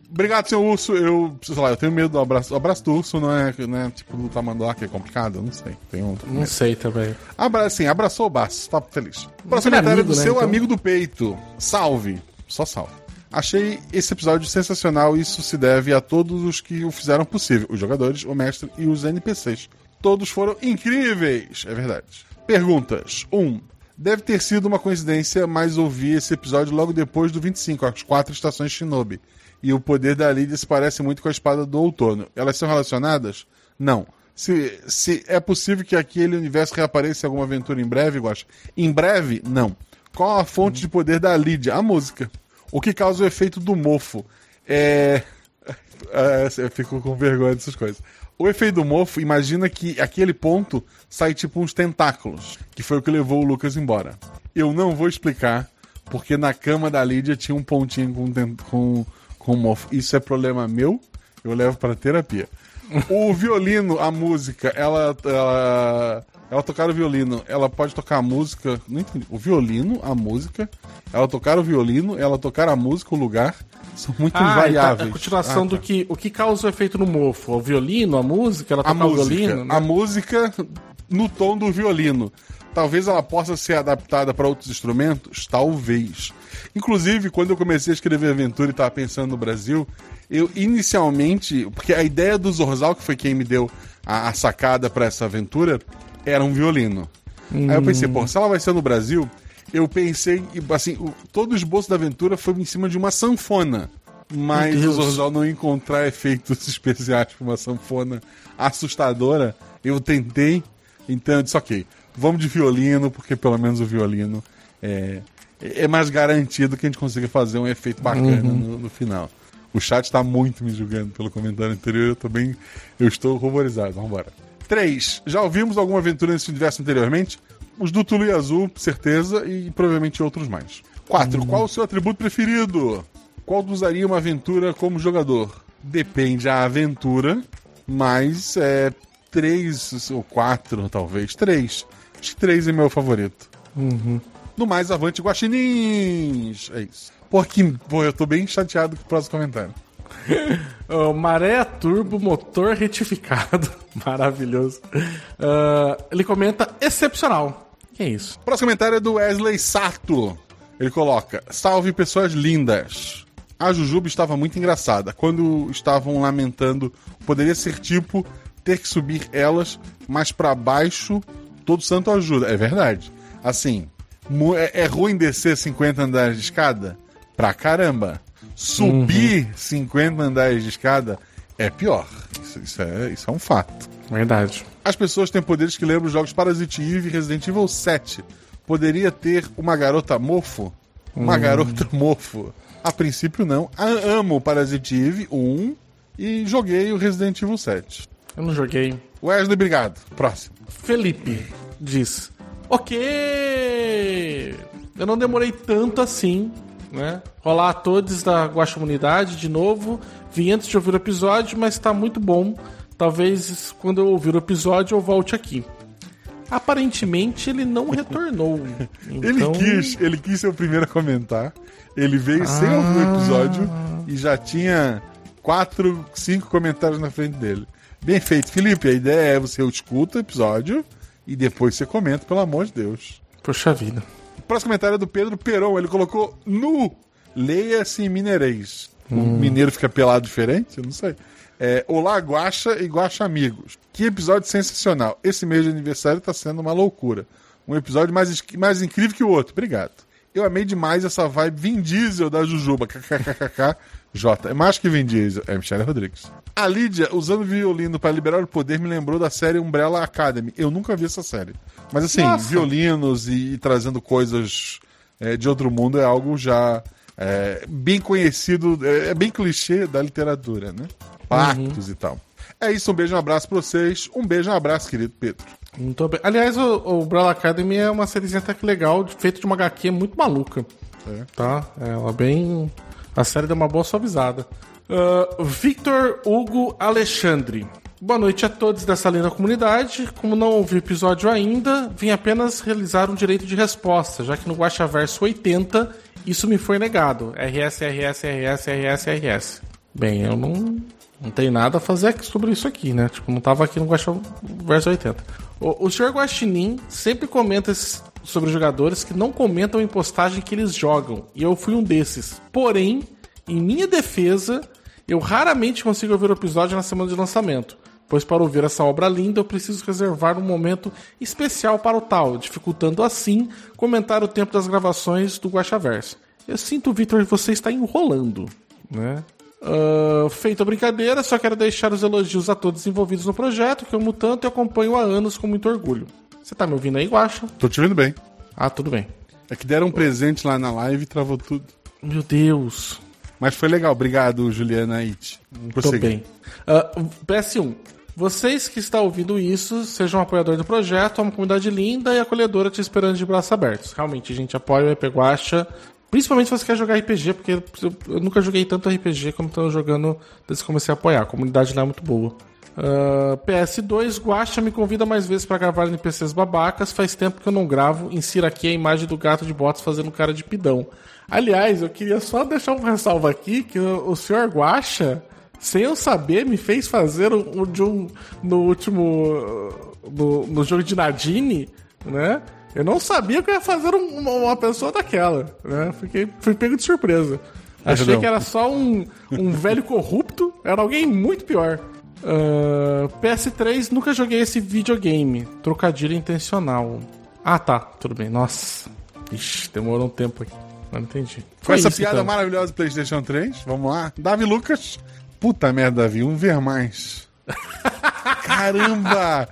Obrigado, seu urso. Eu, sei lá, eu tenho medo do abraço. O abraço do urso não é, não é tipo do tamanduá, que é complicado? Não sei. Tenho Não sei também. Abra, sim, abraçou o baço, tá feliz. Próximo Ele é amigo, do né, seu então? amigo do peito. Salve. Só salve. Achei esse episódio sensacional e isso se deve a todos os que o fizeram possível: os jogadores, o mestre e os NPCs. Todos foram incríveis, é verdade. Perguntas: 1. Um, deve ter sido uma coincidência, mas ouvi esse episódio logo depois do 25, as quatro estações Shinobi. E o poder da Lydia se parece muito com a espada do outono. Elas são relacionadas? Não. Se, se é possível que aquele universo reapareça em alguma aventura em breve, Guaxa? Em breve, não. Qual a fonte de poder da Lydia? A música. O que causa o efeito do mofo? É. é, eu fico com vergonha dessas coisas. O efeito do mofo, imagina que aquele ponto sai tipo uns tentáculos, que foi o que levou o Lucas embora. Eu não vou explicar, porque na cama da Lídia tinha um pontinho com, com, com mofo. Isso é problema meu, eu levo para terapia. O violino, a música, ela, ela, ela tocar o violino, ela pode tocar a música. Não entendi. O violino, a música, ela tocar o violino, ela tocar a música, o lugar, são muito Ah, variáveis. então, a continuação Ah, do tá. que o que causa o efeito no mofo? O violino, a música, ela a toca o violino, né? a música no tom do violino. Talvez ela possa ser adaptada para outros instrumentos, talvez. Inclusive, quando eu comecei a escrever aventura e estava pensando no Brasil, eu inicialmente, porque a ideia do Zorzal, que foi quem me deu a, a sacada para essa aventura, era um violino. Aí eu pensei, pô, se ela vai ser no Brasil, eu pensei, assim, o- todo o esboço da aventura foi em cima de uma sanfona. Mas o. Zorzal não encontrar efeitos especiais para uma sanfona assustadora, eu tentei, então eu disse, ok, vamos de violino, porque pelo menos o violino é, é mais garantido que a gente consiga fazer um efeito bacana no, no final. O chat tá muito me julgando pelo comentário anterior, eu tô bem. Eu estou ruborizado. Vambora. 3. Já ouvimos alguma aventura nesse universo anteriormente? Os do Tulu e Azul, certeza, e provavelmente outros mais. 4. Qual o seu atributo preferido? Qual usaria uma aventura como jogador? Depende a aventura, mas é 3 ou 4, talvez. 3. Acho que 3 é meu favorito. No mais, avante guaxinins! É isso. Pô, que, pô, eu tô bem chateado com o próximo comentário. Ó, Maré Turbo Motor Retificado. Maravilhoso. Ah, ele comenta excepcional. Que é isso? O próximo comentário é do Wesley Sato. Ele coloca: Salve pessoas lindas. A Jujuba estava muito engraçada. Quando estavam lamentando, poderia ser tipo ter que subir elas, mas pra baixo todo santo ajuda. É verdade. Assim, é, é ruim descer 50 andares de escada? Pra caramba. Subir 50 andares de escada é pior. Isso, isso é, isso é um fato. Verdade. As pessoas têm poderes que lembram os jogos Parasite Eve e Resident Evil 7. Poderia ter uma garota mofo? Uma garota mofo? A princípio não. A- amo Parasite Eve 1 e joguei o Resident Evil 7. Eu não joguei. Wesley, obrigado. Próximo. Felipe diz: Ok, eu não demorei tanto assim, né? Rolar a todos da Guaxamunidade de novo. Vim antes de ouvir o episódio, mas tá muito bom. Talvez quando eu ouvir o episódio eu volte aqui. Aparentemente ele não retornou. Ele Então, quis, ele quis ser o primeiro a comentar. Ele veio sem ouvir o episódio e já tinha quatro, cinco comentários na frente dele. Bem feito, Felipe. A ideia é você escuta o episódio e depois você comenta, pelo amor de Deus. Poxa vida. Próximo comentário é do Pedro Peron. Ele colocou nu. Leia-se em mineirês. O mineiro fica pelado diferente? Eu não sei. É, Olá, Guaxa e Guaxa Amigos. Que episódio sensacional. Esse mês de aniversário está sendo uma loucura. Um episódio mais, mais incrível que o outro. Obrigado. Eu amei demais essa vibe Vin Diesel da Jujuba. KKKK. J. É mais que Vin Diesel. É Michelle Rodrigues. A Lídia, usando violino para liberar o poder, me lembrou da série Umbrella Academy. Eu nunca vi essa série. Mas assim, Nossa. violinos e, e trazendo coisas é, de outro mundo é algo já é, bem conhecido, é, é bem clichê da literatura, né? Pactos e tal. É isso, um beijo, um abraço pra vocês. Um beijo, um abraço, querido Pedro. Muito bem. Aliás, o, o Umbrella Academy é uma sériezinha até que legal, feita de uma HQ muito maluca. Tá? Ela bem. A série deu uma boa suavizada. Ah, Victor Hugo Alexandre. Boa noite a todos dessa linda comunidade. Como não o episódio ainda, vim apenas realizar um direito de resposta, já que no Guaxaverso 80 isso me foi negado. RS, RS, RS, RS, RS. Bem, eu não, não tenho nada a fazer sobre isso aqui, né? Tipo, não tava aqui no Guaxaverso 80. O, o Sr. Guaxinim sempre comenta esses- sobre jogadores que não comentam em postagem que eles jogam, e eu fui um desses. Porém, em minha defesa, eu raramente consigo ouvir o episódio na semana de lançamento, pois para ouvir essa obra linda eu preciso reservar um momento especial para o tal, dificultando assim comentar o tempo das gravações do Guaxaverso. Eu sinto, Vitor, que você está enrolando, né? Ah, feita a brincadeira, só quero deixar os elogios a todos envolvidos no projeto, que eu amo tanto e acompanho há anos com muito orgulho. Você tá me ouvindo aí, Guaxa? Tô te vendo bem. Ah, tudo bem. É que deram um presente lá na live e travou tudo. Meu Deus. Mas foi legal. Obrigado, Juliana It. Tô bem. Ah, PS1. Vocês que estão ouvindo isso, sejam um do projeto, é uma comunidade linda e acolhedora te esperando de braços abertos. Realmente, a gente apoia o EP Guacha, principalmente se você quer jogar RPG, porque eu, nunca joguei tanto RPG como estou jogando desde que comecei a apoiar. A comunidade lá é muito boa. Ah, PS2, Guacha me convida mais vezes para gravar NPCs babacas. Faz tempo que eu não gravo. Insira aqui a imagem do gato de botas fazendo cara de pidão. Aliás, eu queria só deixar um ressalvo aqui que o, o senhor Guacha, sem eu saber, me fez fazer um, um de um no último no, no jogo de Nadine, né? Eu não sabia que eu ia fazer um- uma, uma pessoa daquela, né? Fiquei fui pego de surpresa. Achei Perdão. que era só um, um velho corrupto, era alguém muito pior. Ah, PS3, nunca joguei esse videogame. Trocadilho intencional. Ah, tá, tudo bem. Nossa. Ixi, demorou um tempo aqui. Não entendi. Com Foi essa isso, piada então. maravilhosa do PlayStation 3, vamos lá. Davi Lucas. Puta merda, Davi, um ver mais. Caramba!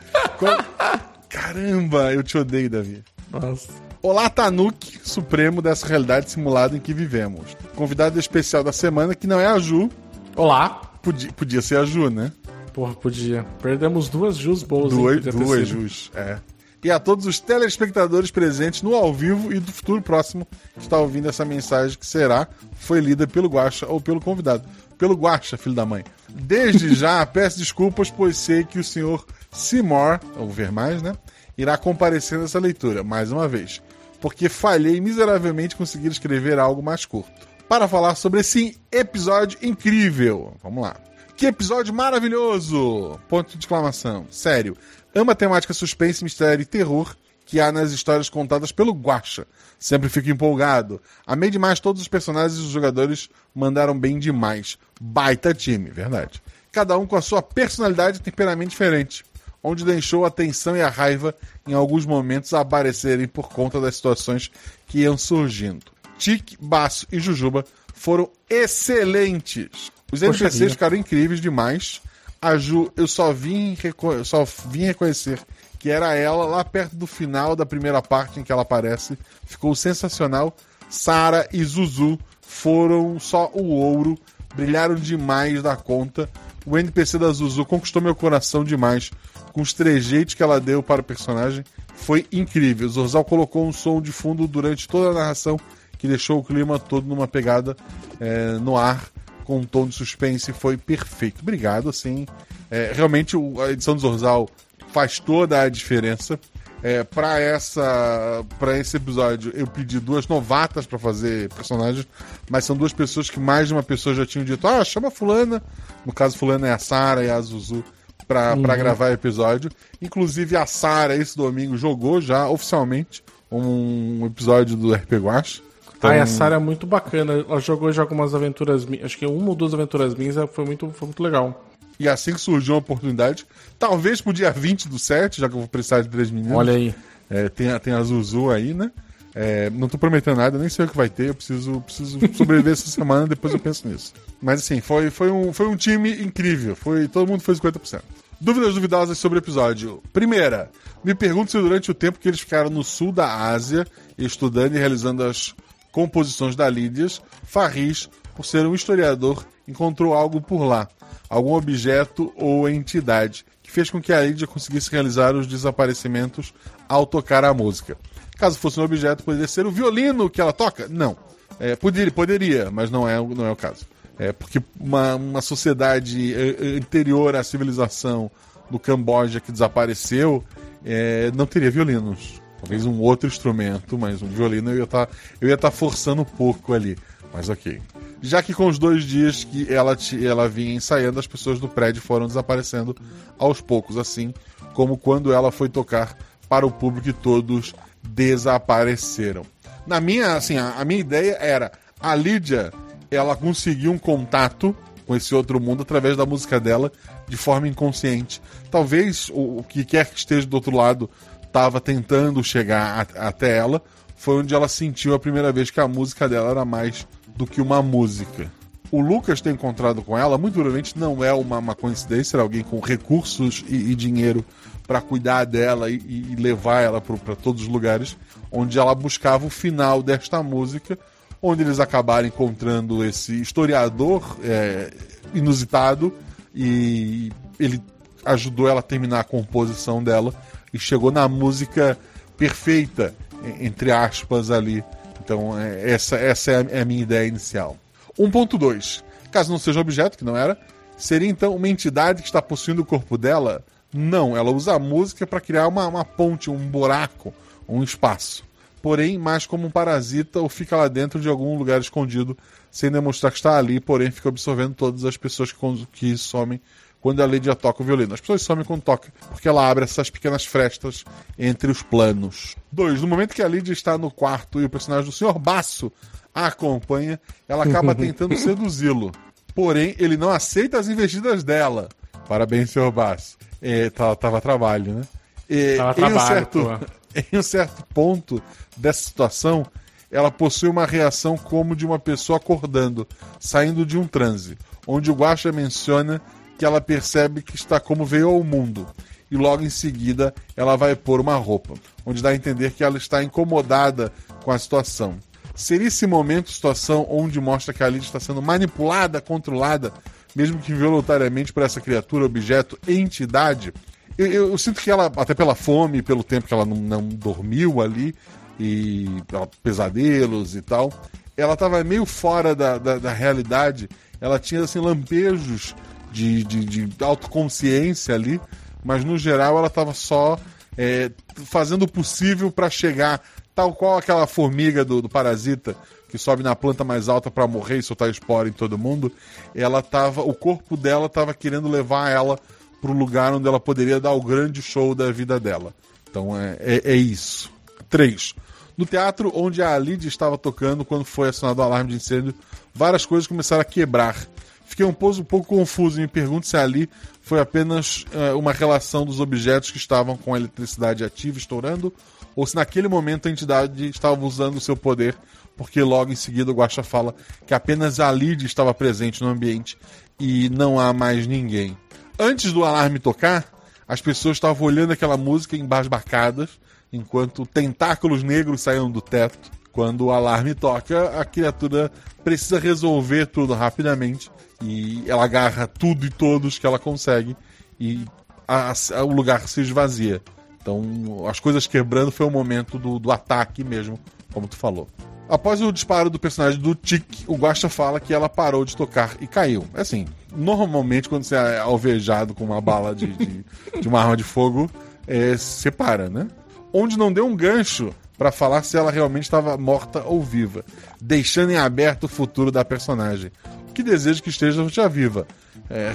Caramba, eu te odeio, Davi. Nossa. Olá, Tanuki, supremo dessa realidade simulada em que vivemos. Convidado especial da semana, que não é a Ju. Olá. Podia, podia ser a Ju, né? Porra, podia. Perdemos duas Jus boas? Duas, duas. Jus, é. E a todos os telespectadores presentes no ao vivo e do futuro próximo que está ouvindo essa mensagem que será, foi lida pelo Guaxa ou pelo convidado. Pelo Guaxa, filho da mãe. Desde já, peço desculpas, pois sei que o senhor Seymour, ou ver mais, né? Irá comparecer nessa leitura, mais uma vez. Porque falhei miseravelmente conseguir escrever algo mais curto. Para falar sobre esse episódio incrível. Vamos lá. Que episódio maravilhoso! Ponto de exclamação. Sério. Ama temática suspense, mistério e terror que há nas histórias contadas pelo Guacha. Sempre fico empolgado. Amei demais todos os personagens e os jogadores mandaram bem demais. Baita time, verdade. Cada um com a sua personalidade e temperamento diferente, onde deixou a tensão e a raiva em alguns momentos aparecerem por conta das situações que iam surgindo. Tique, Baço e Jujuba foram excelentes. Os Poxa NPCs vida. ficaram incríveis demais. A Ju, eu só vim, só vim reconhecer que era ela lá perto do final da primeira parte em que ela aparece. Ficou sensacional. Sara e Zuzu foram só o ouro, brilharam demais da conta. O NPC da Zuzu conquistou meu coração demais com os trejeitos que ela deu para o personagem. Foi incrível. Zorzal colocou um som de fundo durante toda a narração que deixou o clima todo numa pegada é, no ar com um tom de suspense foi perfeito. Obrigado, assim. É, realmente a edição do Zorzal faz toda a diferença. É, para essa para esse episódio eu pedi duas novatas para fazer personagens, mas são duas pessoas que mais de uma pessoa já tinham dito: "Ah, chama fulana". No caso fulana é a Sara e a Zuzu para pra gravar o episódio. Inclusive a Sara esse domingo jogou já oficialmente um episódio do RP Guacha. Então, Ah, a Sarah é muito bacana. Ela jogou já algumas aventuras minhas. Acho que uma ou duas aventuras minhas foi muito, foi muito legal. E assim que surgiu a oportunidade, talvez pro dia 20 do 7, já que eu vou precisar de três meninas. Olha aí. É, tem, a- tem a Zuzu aí, né? É, não tô prometendo nada, nem sei o que vai ter, eu preciso, preciso sobreviver essa semana, depois eu penso nisso. Mas assim, foi, foi, um, foi um time incrível, foi, todo mundo foi 50%. Dúvidas duvidosas sobre o episódio. Primeira, me pergunto se durante o tempo que eles ficaram no sul da Ásia, estudando e realizando as composições da Lídias, Farris, por ser um historiador, encontrou algo por lá, algum objeto ou entidade, que fez com que a Lídia conseguisse realizar os desaparecimentos ao tocar a música. Caso fosse um objeto, poderia ser o violino que ela toca? Não. É, poderia, poderia, mas não é, não é o caso. É porque uma, uma sociedade é, anterior à civilização do Camboja que desapareceu é, não teria violinos. Talvez um outro instrumento, mas um violino eu ia estar tá, tá forçando um pouco ali. Mas ok. Já que com os dois dias que ela, ela vinha ensaiando, as pessoas do prédio foram desaparecendo aos poucos, assim como quando ela foi tocar para o público e todos desapareceram. Na minha, assim, a, a minha ideia era a Lídia, ela conseguiu um contato com esse outro mundo através da música dela de forma inconsciente. Talvez o, o que quer que esteja do outro lado estava tentando chegar a, até ela, foi onde ela sentiu a primeira vez que a música dela era mais do que uma música. O Lucas ter encontrado com ela, muito provavelmente não é uma, uma coincidência, era alguém com recursos e, e dinheiro para cuidar dela e, e levar ela para todos os lugares, onde ela buscava o final desta música, onde eles acabaram encontrando esse historiador é, inusitado e ele ajudou ela a terminar a composição dela e chegou na música perfeita, entre aspas, ali. Então, é, essa, essa é a minha ideia inicial. 1.2. Caso não seja objeto, que não era, seria então uma entidade que está possuindo o corpo dela não, ela usa a música para criar uma, uma ponte, um buraco, um espaço. Porém, mais como um parasita ou fica lá dentro de algum lugar escondido, sem demonstrar que está ali, porém fica absorvendo todas as pessoas que, que somem quando a Lydia toca o violino. As pessoas somem quando toca, porque ela abre essas pequenas frestas entre os planos. Dois, no momento que a Lydia está no quarto e o personagem do Sr. Baço a acompanha, ela acaba tentando seduzi-lo. Porém, ele não aceita as investidas dela. Parabéns, Sr. Baço é, tava, tava trabalho, né? E, tava em, trabalho, um certo, em um certo ponto dessa situação, ela possui uma reação como de uma pessoa acordando, saindo de um transe, onde o Guaxa menciona que ela percebe que está como veio ao mundo. E logo em seguida ela vai pôr uma roupa, onde dá a entender que ela está incomodada com a situação. Seria esse momento, situação onde mostra que a Lid está sendo manipulada, controlada mesmo que involuntariamente, por essa criatura, objeto, entidade. Eu, eu, eu, sinto que ela, até pela fome, pelo tempo que ela não, não dormiu ali, e ela, pesadelos e tal, ela estava meio fora da, da, da, realidade. Ela tinha assim, lampejos de, de, de autoconsciência ali, mas no geral ela estava só é, fazendo o possível para chegar, tal qual aquela formiga do, do Parasita, que sobe na planta mais alta para morrer e soltar espora em todo mundo, ela tava, o corpo dela estava querendo levar ela para o lugar onde ela poderia dar o grande show da vida dela. Então é, é, é isso. 3. No teatro onde a Lid estava tocando quando foi acionado o alarme de incêndio, várias coisas começaram a quebrar. Fiquei um pouco, um pouco confuso e me pergunto se ali foi apenas uh, uma relação dos objetos que estavam com a eletricidade ativa estourando ou se naquele momento a entidade estava usando o seu poder porque logo em seguida o Guaxa fala que apenas a Lid estava presente no ambiente e não há mais ninguém. Antes do alarme tocar, as pessoas estavam olhando aquela música embasbacadas, enquanto tentáculos negros saíam do teto. Quando o alarme toca, a criatura precisa resolver tudo rapidamente e ela agarra tudo e todos que ela consegue e a, a, o lugar se esvazia. Então, as coisas quebrando foi o momento do, do ataque mesmo, como tu falou. Após o disparo do personagem do Tic, o Guaxa fala que ela parou de tocar e caiu. É assim, normalmente quando você é alvejado com uma bala de, de, de uma arma de fogo, é, você para, né? Onde não deu um gancho para falar se ela realmente estava morta ou viva, deixando em aberto o futuro da personagem. O que desejo que esteja já viva. É...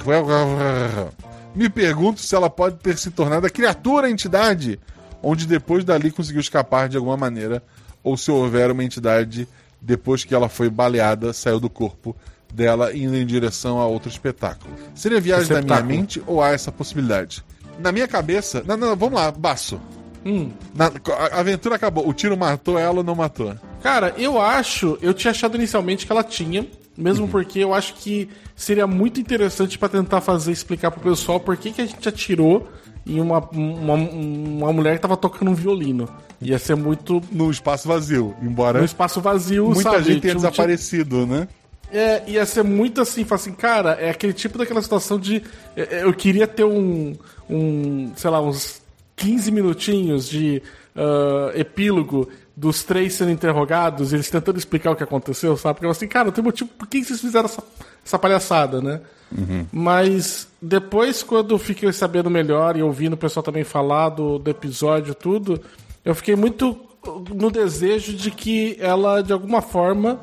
Me pergunto se ela pode ter se tornado a criatura, a entidade, onde depois dali conseguiu escapar de alguma maneira ou se houver uma entidade, depois que ela foi baleada, saiu do corpo dela indo em direção a outro espetáculo. Seria viagem da minha mente ou há essa possibilidade? Na minha cabeça. Não, não, vamos lá, Baço. Hum. Na- a aventura acabou. O tiro matou ela ou não matou? Cara, eu acho. Eu tinha achado inicialmente que ela tinha. Mesmo porque eu acho que seria muito interessante pra tentar fazer explicar pro pessoal por que, que a gente atirou em uma, uma, uma mulher que tava tocando um violino. Ia ser muito. No espaço vazio. Embora No espaço vazio, muita sabe? gente tenha Tipo, desaparecido, né? É, ia ser muito assim, assim, cara, é aquele tipo daquela situação de. é, é, Eu queria ter um. um sei lá, uns 15 minutinhos de ah, epílogo dos três sendo interrogados, eles tentando explicar o que aconteceu, sabe? Porque eu assim, cara, não tem motivo por que vocês fizeram essa, essa palhaçada, né? Mas depois, quando fiquei sabendo melhor e ouvindo o pessoal também falar do, do episódio tudo, eu fiquei muito no desejo de que ela, de alguma forma.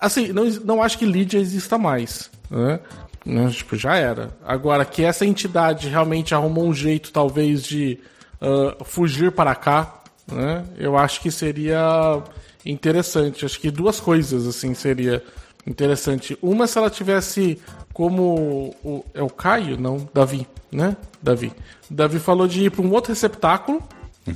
Assim, não, não acho que Lídia exista mais. Né? Não, tipo, já era. Agora, que essa entidade realmente arrumou um jeito, talvez, de ah, fugir para cá, né? eu acho que seria interessante. Acho que duas coisas, assim, seria interessante. Uma, se ela tivesse como. O, é o Caio? Não, Davi, né? Davi. Davi falou de ir para um outro receptáculo.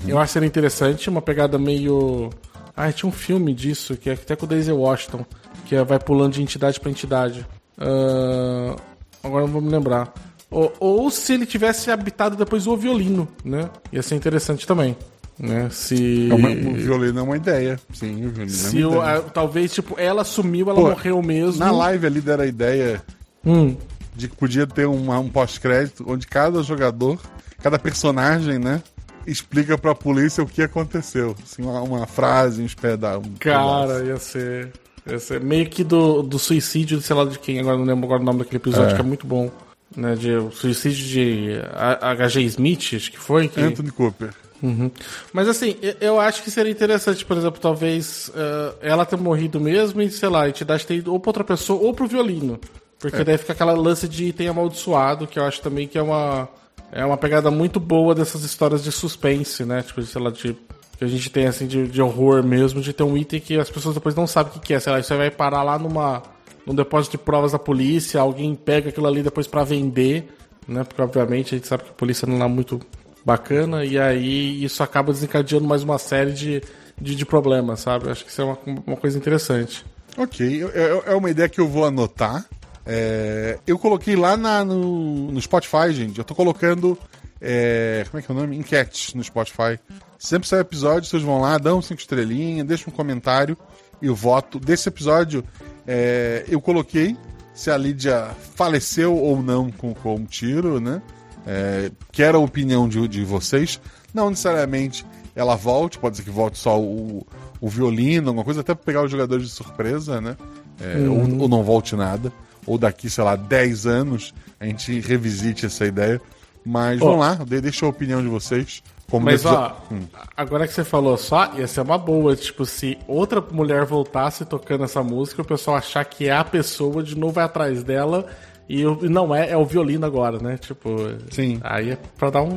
Eu acho que seria interessante, uma pegada meio. Ah, tinha um filme disso, que é até com o Daisy Washington, que é, vai pulando de entidade para entidade. Ah, agora não vou me lembrar. Ou, ou se ele tivesse habitado depois o violino, né? Ia ser interessante também. Né? Se. É uma- o violino é uma ideia. Sim, o violino Se é uma ideia. a- talvez, tipo, ela sumiu, ela Pô, morreu mesmo. Na live ali deram a ideia Hum. de que podia ter um, um pós-crédito onde cada jogador, cada personagem, né, explica pra polícia o que aconteceu. Assim, uma, uma frase, uns pedaços. Um Cara, pedaço. ia ser, ia ser meio que do, do suicídio, sei lá de quem, agora não lembro agora o nome daquele episódio, É. que é muito bom. Né, de, o suicídio de H.G. Smith, acho que foi. Que... Anthony Cooper. Uhum. Mas assim, eu- acho que seria interessante, por exemplo, talvez eh, ela ter morrido mesmo e, sei lá, a entidade ter ido ou pra outra pessoa ou pro violino. Porque daí fica aquela lance de item amaldiçoado, que eu acho também que é uma, é uma pegada muito boa dessas histórias de suspense, né? Tipo, sei lá, de, que a gente tem assim de, de horror mesmo, de ter um item que as pessoas depois não sabem o que, que é. Sei lá, isso aí vai parar lá numa, num depósito de provas da polícia, alguém pega aquilo ali depois pra vender, né? Porque obviamente a gente sabe que a polícia não é muito bacana, e aí isso acaba desencadeando mais uma série de, de, de problemas, sabe? Acho que isso é uma, uma coisa interessante. Ok, é uma ideia que eu vou anotar. É, eu coloquei lá na- no, no Spotify, gente. Eu tô colocando. é, como é que é o nome? Enquetes no Spotify. Sempre sai episódio, vocês vão lá, dão cinco estrelinhas, deixam um comentário e eu voto. Desse episódio, é, eu coloquei se a Lídia faleceu ou não com, com um tiro, né? É, quero a opinião de, de vocês. Não necessariamente ela volte, pode ser que volte só o, o violino, alguma coisa, até pra pegar os jogadores de surpresa, né? É, ou, ou não volte nada. Ou daqui, sei lá, 10 anos a gente revisite essa ideia. Mas Ó. vamos lá, de- deixa a opinião de vocês. Como Mas ó, agora que você falou só, ia ser uma boa, tipo, se outra mulher voltasse tocando essa música, o pessoal achar que é a pessoa, de novo vai atrás dela, e não é, é o violino agora, né? Tipo, Sim. aí é pra dar um,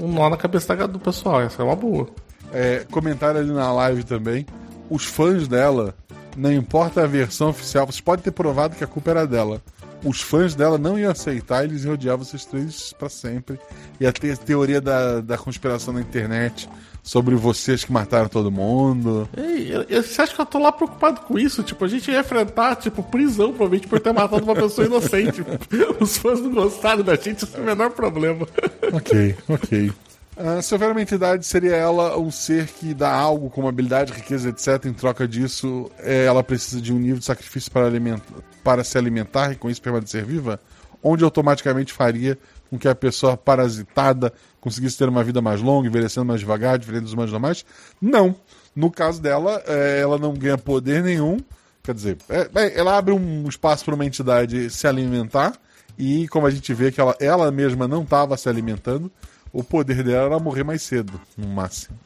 um nó na cabeça do pessoal, essa é uma boa. É, comentário ali na live também. Os fãs dela, não importa a versão oficial, vocês podem ter provado que a culpa era dela. Os fãs dela não iam aceitar, eles iam odiar vocês três pra sempre. Ia ter teoria da, da conspiração na internet sobre vocês que mataram todo mundo. Ei, eu- eu- você acha que eu tô lá preocupado com isso? Tipo, a gente ia enfrentar, tipo, prisão, provavelmente, por ter matado uma pessoa inocente. Os fãs não gostaram da gente, isso é o menor problema. Ok, ok. Ah, se houver uma entidade, seria ela um ser que dá algo como habilidade, riqueza, etc. Em troca disso, é, ela precisa de um nível de sacrifício para, para se alimentar e com isso permanecer viva, onde automaticamente faria com que a pessoa parasitada conseguisse ter uma vida mais longa, envelhecendo mais devagar, diferente dos humanos normais? Não. No caso dela, é, ela não ganha poder nenhum. Quer dizer, é, ela abre um espaço para uma entidade se alimentar. E como a gente vê que ela, ela mesma não estava se alimentando, o poder dela era morrer mais cedo, no máximo.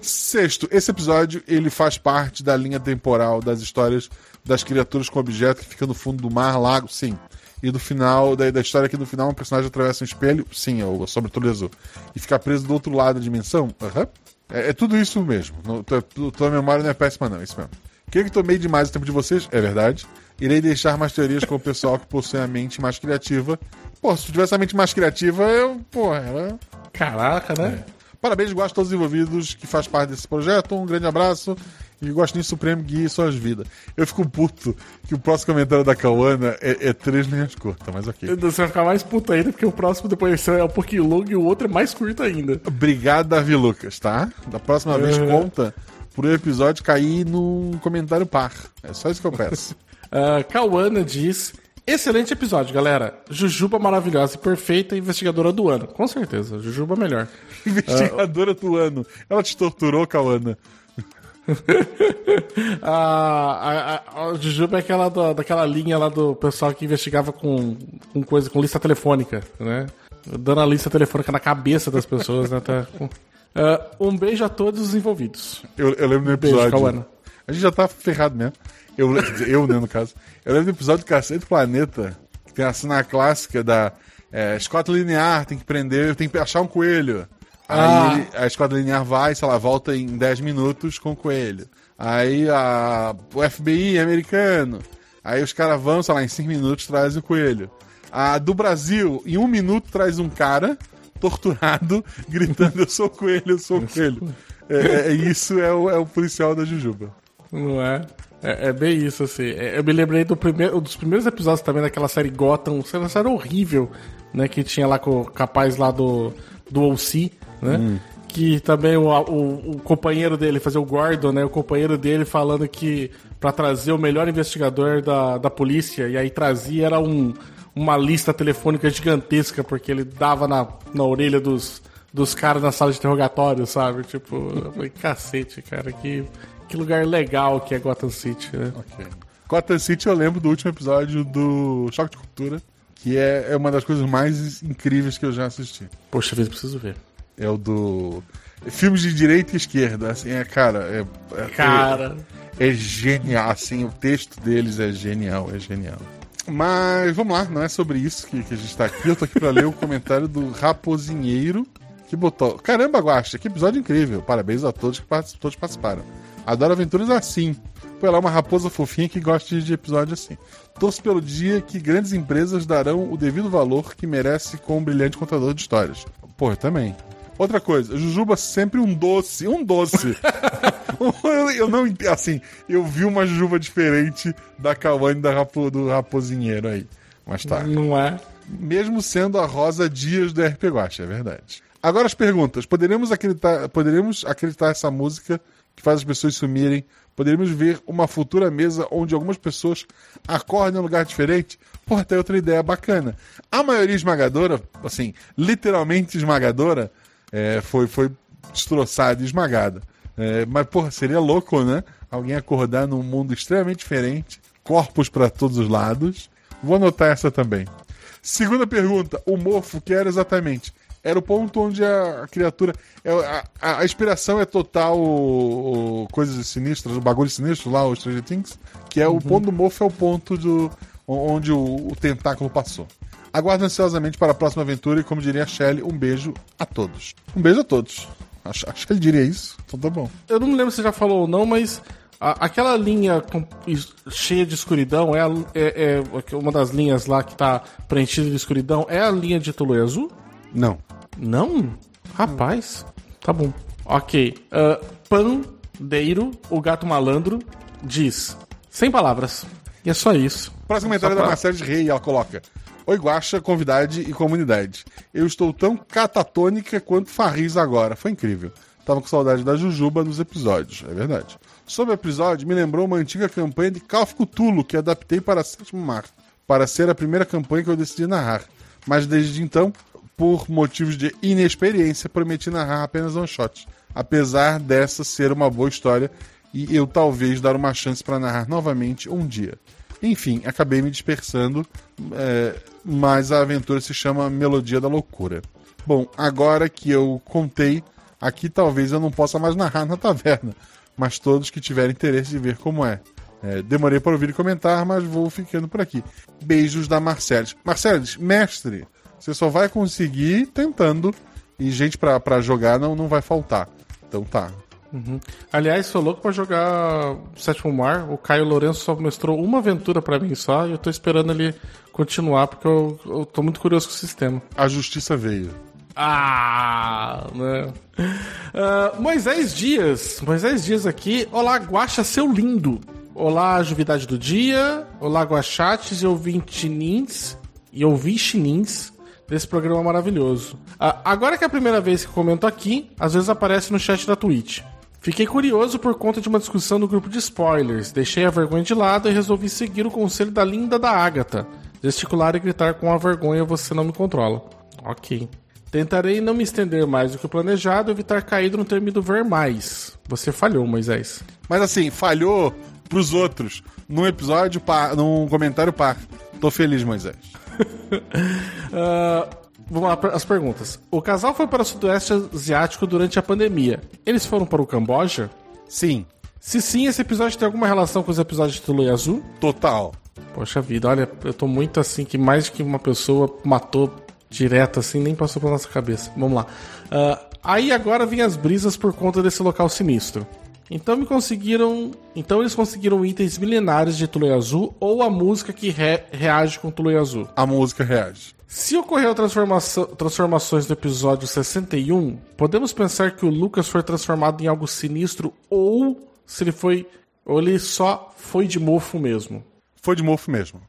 Sexto, esse episódio ele faz parte da linha temporal das histórias das criaturas com objeto que fica no fundo do mar, lago, sim. E do final, da, da história que no final um personagem atravessa um espelho, sim, é o sobretudo azul. E fica preso do outro lado da dimensão, aham. É, é tudo isso mesmo. Tua, tua- tua memória não é péssima, não, é isso mesmo. Creio que tomei demais o tempo de vocês, é verdade. Irei deixar mais teorias com o pessoal que possui a mente mais criativa. Pô, se tivesse a mente mais criativa, eu, pô, ela Caraca, né? Parabéns, gosto a todos os envolvidos que faz parte desse projeto. Um grande abraço e Gostinho Supremo guie suas vidas. Eu fico puto que o próximo comentário da Cauana é, é três linhas curtas, mas ok. Você vai ficar mais puto ainda, porque o próximo depois é um pouquinho longo e o outro é mais curto ainda. Obrigado, Davi Lucas, tá? Da próxima vez conta pro episódio cair num comentário par. É só isso que eu peço. Uh, Cauana diz: Excelente episódio, galera. Jujuba maravilhosa e perfeita investigadora do ano. Com certeza, Jujuba melhor. investigadora do ano. Ela te torturou, Cauana. a, a, a, a Jujuba é aquela da, daquela linha lá do pessoal que investigava com, com coisa, com lista telefônica, né? Dando a lista telefônica na cabeça das pessoas, né? Tá, uh, um beijo a todos os envolvidos. Eu, eu lembro do episódio. Beijo, a gente já tá ferrado mesmo. Eu, eu, né, no caso. Eu lembro do episódio do Cacete Planeta, que tem a cena clássica da é, escota linear, tem que prender, tem que achar um coelho. Aí ah. ele, a esquadra linear vai, sei lá, volta em 10 minutos com o coelho. Aí a, o FBI é americano. Aí os caras vão, sei lá, em 5 minutos traz o coelho. A do Brasil, em um minuto traz um cara torturado, gritando: Eu sou o coelho, eu sou o coelho. É, é, é, isso é o, é o policial da Jujuba. Não é? É, é, bem isso, assim. É, eu me lembrei do primeiro, dos primeiros episódios também daquela série Gotham, uma série horrível, né? Que tinha lá com o capaz lá do, do OC, né? Hum. Que também o, o, o, companheiro dele, fazer o Gordon, né? O companheiro dele falando que para trazer o melhor investigador da, da polícia, e aí trazia era um, uma lista telefônica gigantesca, porque ele dava na, na orelha dos, dos caras na sala de interrogatório, sabe? Tipo, eu falei, cacete, cara, que, que lugar legal que é Gotham City, né? Ok. Gotham City eu lembro do último episódio do Choque de Cultura, que é, é uma das coisas mais incríveis que eu já assisti. Poxa vida, preciso ver. É o do. Filmes de direita e esquerda, assim, é, cara. É, é, cara. É, é genial, assim, o texto deles é genial, é genial. Mas vamos lá, não é sobre isso que, que a gente tá aqui. Eu tô aqui pra ler o comentário do Raposinheiro, que botou. Caramba, Guaxa, que episódio incrível. Parabéns a todos que todos participaram. Adoro aventuras assim. Foi lá uma raposa fofinha que gosta de episódio assim. Torço pelo dia que grandes empresas darão o devido valor que merece com um brilhante contador de histórias. Pô, eu também. Outra coisa, Jujuba sempre um doce, um doce. eu não assim, eu vi uma Jujuba diferente da Kawane da Rapo, do Raposinheiro aí. Mas tá. Não é? Mesmo sendo a Rosa Dias do RP Guacha, é verdade. Agora as perguntas. Poderemos acreditar, poderemos acreditar essa música que faz as pessoas sumirem? Poderíamos ver uma futura mesa onde algumas pessoas acordem em um lugar diferente? Porra, tem outra ideia bacana. A maioria esmagadora, assim, literalmente esmagadora, é, foi, foi destroçada, esmagada. É, mas, porra, seria louco, né? Alguém acordar num mundo extremamente diferente, corpos para todos os lados. Vou anotar essa também. Segunda pergunta: o morfo que era exatamente? Era o ponto onde a, criatura. É, a, a, a, inspiração é total o, o, coisas sinistras, o bagulho sinistro lá, o Stranger Things. Que é uhum. o ponto do morfo é o ponto do, onde o, o tentáculo passou. Aguardo ansiosamente para a próxima aventura e, como diria a Shelly, um beijo a todos. Um beijo a todos. Acho, acho que ele diria isso, então tá bom. Eu não me lembro se já falou ou não, mas a, aquela linha com, cheia de escuridão é, a, é, é, uma das linhas lá que tá preenchida de escuridão. É a linha de Tulu Azul? Não. Não? Rapaz, tá bom. Ok. Uh, Pandeiro, o gato malandro, diz: sem palavras. E é só isso. Próximo comentário pra... da Marcela de Rei, ela coloca: Oi, Guaxa, convidade e comunidade. Eu estou tão catatônica quanto Farris agora. Foi incrível. Tava com saudade da Jujuba nos episódios, é verdade. Sobre o episódio, me lembrou uma antiga campanha de Call of Cthulhu que adaptei para Sétimo Mar, para ser a primeira campanha que eu decidi narrar. Mas desde então, por motivos de inexperiência, prometi narrar apenas um shot. Apesar dessa ser uma boa história e eu talvez dar uma chance para narrar novamente um dia. Enfim, acabei me dispersando, é, mas a aventura se chama Melodia da Loucura. Bom, agora que eu contei, aqui talvez eu não possa mais narrar na taverna, mas todos que tiverem interesse de ver como é. é demorei para ouvir e comentar, mas vou ficando por aqui. Beijos da Marceles. Marceles, mestre, você só vai conseguir tentando e gente para jogar não, não vai faltar. Então tá, Uhum. Aliás, sou louco pra jogar Sétimo Mar. O Caio Lourenço só mostrou uma aventura para mim só e eu tô esperando ele continuar porque eu, eu tô muito curioso com o sistema. A justiça veio. Ah, né? Ah, Moisés Dias. Moisés Dias aqui. Olá, Guaxa, seu lindo. Olá, Juvidade do Dia. Olá, Guachates e ouvintinins. E ouvintinins desse programa maravilhoso. Ah, agora que é a primeira vez que comento aqui, às vezes aparece no chat da Twitch. Fiquei curioso por conta de uma discussão no grupo de spoilers. Deixei a vergonha de lado e resolvi seguir o conselho da linda da Ágata. Gesticular e gritar com a vergonha você não me controla. Ok. Tentarei não me estender mais do que o planejado e evitar cair no termo ver mais. Você falhou, Moisés. Mas assim, falhou pros outros. Num episódio, par, num comentário par. Tô feliz, Moisés. Ah, vamos lá as perguntas. O casal foi para o Sudoeste Asiático durante a pandemia. Eles foram para o Camboja? Sim, Se sim, esse episódio tem alguma relação com os episódios de Tulu Azul? total. Poxa vida, olha, eu tô muito assim que mais que uma pessoa matou direto assim, nem passou pela nossa cabeça. Vamos lá. Ah, aí agora vem as brisas por conta desse local sinistro. Então me conseguiram. Então eles conseguiram itens milenares de Tulu Azul ou a música que re- reage com Tulu Azul. A música reage. Se ocorreu transformação, transformações do episódio 61, podemos pensar que o Lucas foi transformado em algo sinistro ou se ele foi. Ou ele só foi de mofo mesmo. Foi de mofo mesmo.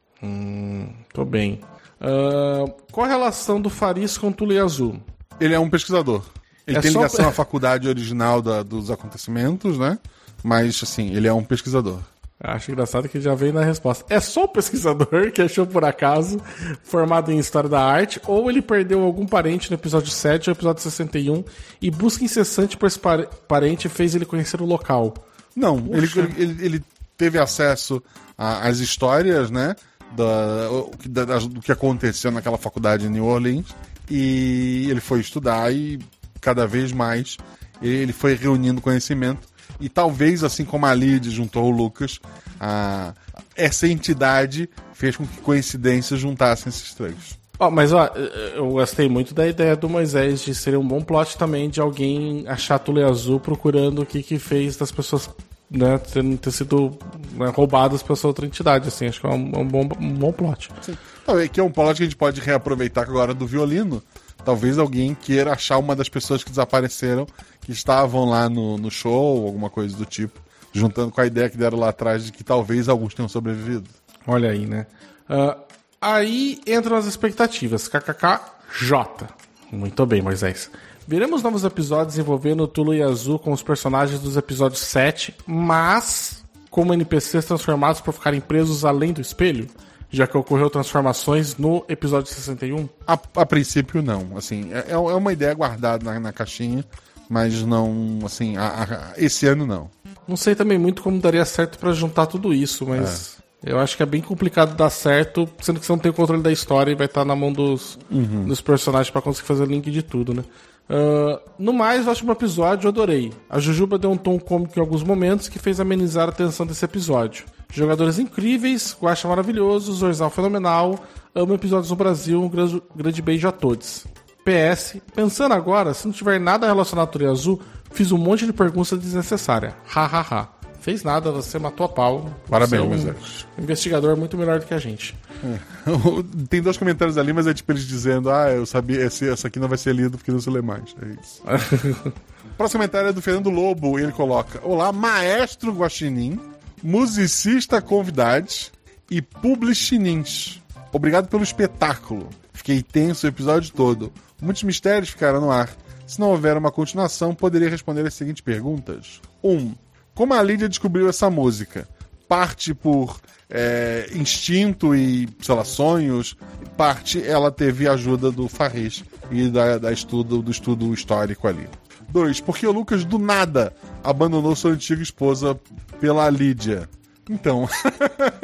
Tô bem. Ah, qual a relação do Faris com Tule Azul? Ele é um pesquisador. Ele É tem só- ligação à faculdade original da- dos acontecimentos, né? Mas, assim, ele é um pesquisador. Acho engraçado que já veio na resposta. É só o pesquisador que achou por acaso, formado em História da Arte, ou ele perdeu algum parente no episódio 7 ou episódio 61 e busca incessante por esse pare- parente fez ele conhecer o local. Não, ele, ele, ele teve acesso às histórias, né? Da, da- do que aconteceu naquela faculdade em New Orleans. E ele foi estudar e cada vez mais ele foi reunindo conhecimento. E talvez, assim como a Lid juntou o Lucas, a- essa entidade fez com que coincidências juntassem esses três. Ó, mas ó, eu gostei muito da ideia do Moisés de ser um bom plot também de alguém achar Tule Azul procurando o que que fez das pessoas né, terem ter sido né, roubadas pela sua outra entidade, assim, acho que é um, um bom, um bom plot. Então, aqui é um plot que a gente pode reaproveitar agora do violino. Talvez alguém queira achar uma das pessoas que desapareceram, que estavam lá no, no show, alguma coisa do tipo, juntando com a ideia que deram lá atrás de que talvez alguns tenham sobrevivido. Olha aí, né? Ah, aí entram as expectativas. KKKJ. Muito bem, Moisés. Veremos novos episódios envolvendo Tulu e Azul com os personagens dos episódios 7, mas como NPCs transformados por ficarem presos além do espelho, já que ocorreu transformações no episódio 61. A, a princípio, não. Assim, é, é uma ideia guardada na, na caixinha, mas não, assim, a- a- esse ano não. Não sei também muito como daria certo pra juntar tudo isso, mas eu acho que é bem complicado dar certo, sendo que você não tem o controle da história e vai estar na mão dos, dos personagens pra conseguir fazer link de tudo, né? Ah, no mais, o último episódio eu adorei. A Jujuba deu um tom cômico em alguns momentos que fez amenizar a tensão desse episódio. Jogadores incríveis, Guacha maravilhoso, Zorzal fenomenal, amo episódios no Brasil, um grande, grande beijo a todos. PS, pensando agora, se não tiver nada relacionado à Azul, fiz um monte de perguntas desnecessárias. Hahaha. Fez nada, você matou a pau. Parabéns, Você é um Moisés. investigador muito melhor do que a gente. Tem dois comentários ali, mas é tipo eles dizendo: Ah, eu sabia, essa aqui não vai ser lido porque não se lê mais. É isso. Próximo comentário é do Fernando Lobo e ele coloca: Olá, maestro Guaxinim, musicista convidade e publichinins. Obrigado pelo espetáculo. Fiquei tenso o episódio todo. Muitos mistérios ficaram no ar. Se não houver uma continuação, poderia responder as seguintes perguntas: 1. Um, como a Lídia descobriu essa música? Parte por é, instinto e, sei lá, sonhos. Parte ela teve a ajuda do Farris e da, da estudo, do estudo histórico ali. 2. Porque o Lucas do nada abandonou sua antiga esposa pela Lídia. Então,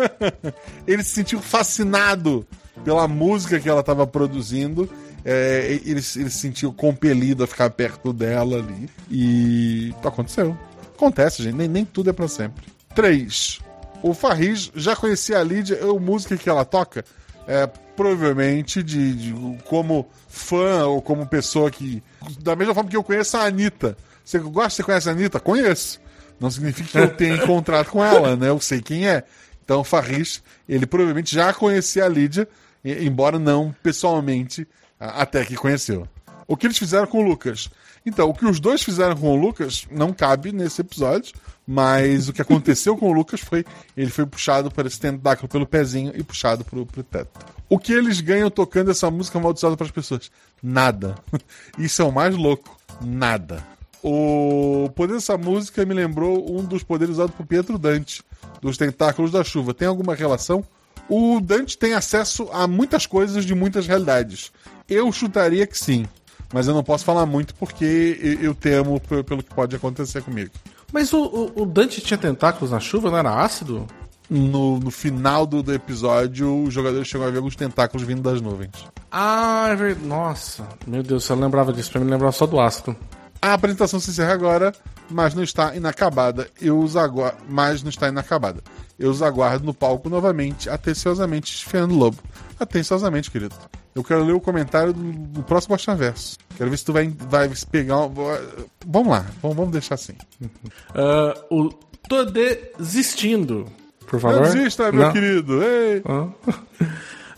ele se sentiu fascinado pela música que ela estava produzindo. É, ele, ele se sentiu compelido a ficar perto dela ali. E aconteceu. Acontece, gente. Nem, nem tudo é pra sempre. 3. O Farris já conhecia a Lídia, a música que ela toca. É, provavelmente de, de- como fã ou como pessoa que. Da mesma forma que eu conheço a Anitta. Você gosta, você conhece a Anitta? Conheço. Não significa que eu tenha encontrado com ela, né? Eu sei quem é. Então o Farris, ele provavelmente já conhecia a Lídia, embora não pessoalmente, até que conheceu. O que eles fizeram com o Lucas? Então, o que os dois fizeram com o Lucas não cabe nesse episódio, mas o que aconteceu com o Lucas foi ele foi puxado para esse tentáculo pelo pezinho e puxado pro, pro teto. O que eles ganham tocando essa música amaldiçoada para as pessoas? Nada. Isso é o mais louco. Nada. O poder dessa música me lembrou um dos poderes usados por Pietro Dante, dos Tentáculos da Chuva. Tem alguma relação? O Dante tem acesso a muitas coisas de muitas realidades. Eu chutaria que sim, mas eu não posso falar muito porque eu temo pelo que pode acontecer comigo. Mas o, o- o Dante tinha tentáculos na chuva, não era ácido? No, no final do, do episódio, os jogadores chegam a ver alguns tentáculos vindo das nuvens. Ah, é verdade. Nossa, meu Deus, eu lembrava disso. Pra mim, lembrava só do ácido. A apresentação se encerra agora, mas não está inacabada. Eu os aguardo, mas não está inacabada. Eu os aguardo no palco novamente, atenciosamente, Fernando Lobo. Atenciosamente, querido. Eu quero ler o comentário do, do próximo Baixaverso. Quero ver se tu vai, vai se pegar. um- Vamos lá, vamos, vamos deixar assim. Ah, o Tô Desistindo, por favor. Não desista, meu Não. querido. Ei.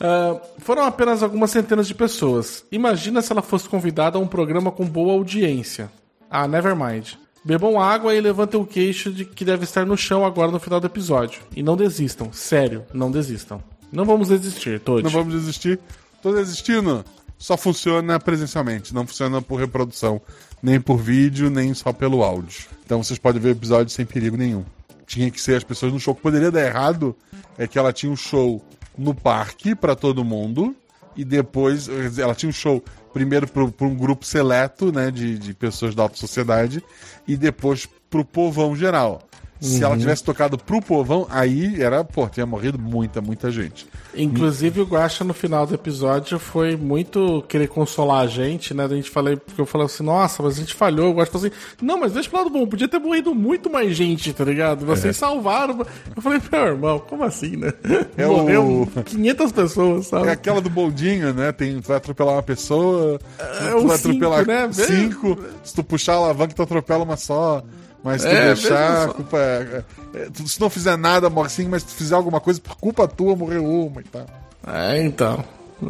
Ah, foram apenas algumas centenas de pessoas. Imagina se ela fosse convidada a um programa com boa audiência. Ah, nevermind. Bebam água e levantem o queixo de que deve estar no chão agora no final do episódio. E não desistam. Sério, não desistam. Não vamos desistir, todos. Não vamos desistir. Tô desistindo. Só funciona presencialmente, não funciona por reprodução, nem por vídeo, nem só pelo áudio. Então vocês podem ver o episódio sem perigo nenhum. Tinha que ser as pessoas no show. O que poderia dar errado é que ela tinha um show no parque pra todo mundo e depois ela tinha um show primeiro para um grupo seleto, né, de, de pessoas da alta sociedade e depois pro povão geral. Se ela tivesse tocado pro povão, aí era, pô, tinha morrido muita, muita gente. Inclusive, o Guaxa no final do episódio foi muito querer consolar a gente, né? A gente falei, porque eu falei assim, nossa, mas a gente falhou. O Guaxa falou assim, não, mas deixa pro lado bom, podia ter morrido muito mais gente, tá ligado? Vocês salvaram. Eu falei, meu irmão, como assim, né? É Morreu o- 500 pessoas, sabe? É aquela do bondinho, né? Tem, tu vai atropelar uma pessoa, É, tu vai atropelar cinco, né? cinco. Se tu puxar a alavanca, tu atropela uma só. Mas se tu É, deixar, culpa é, é- tu- Se não fizer nada, morre sim, mas se tu fizer alguma coisa, por culpa tua, morreu uma e tal. É, então.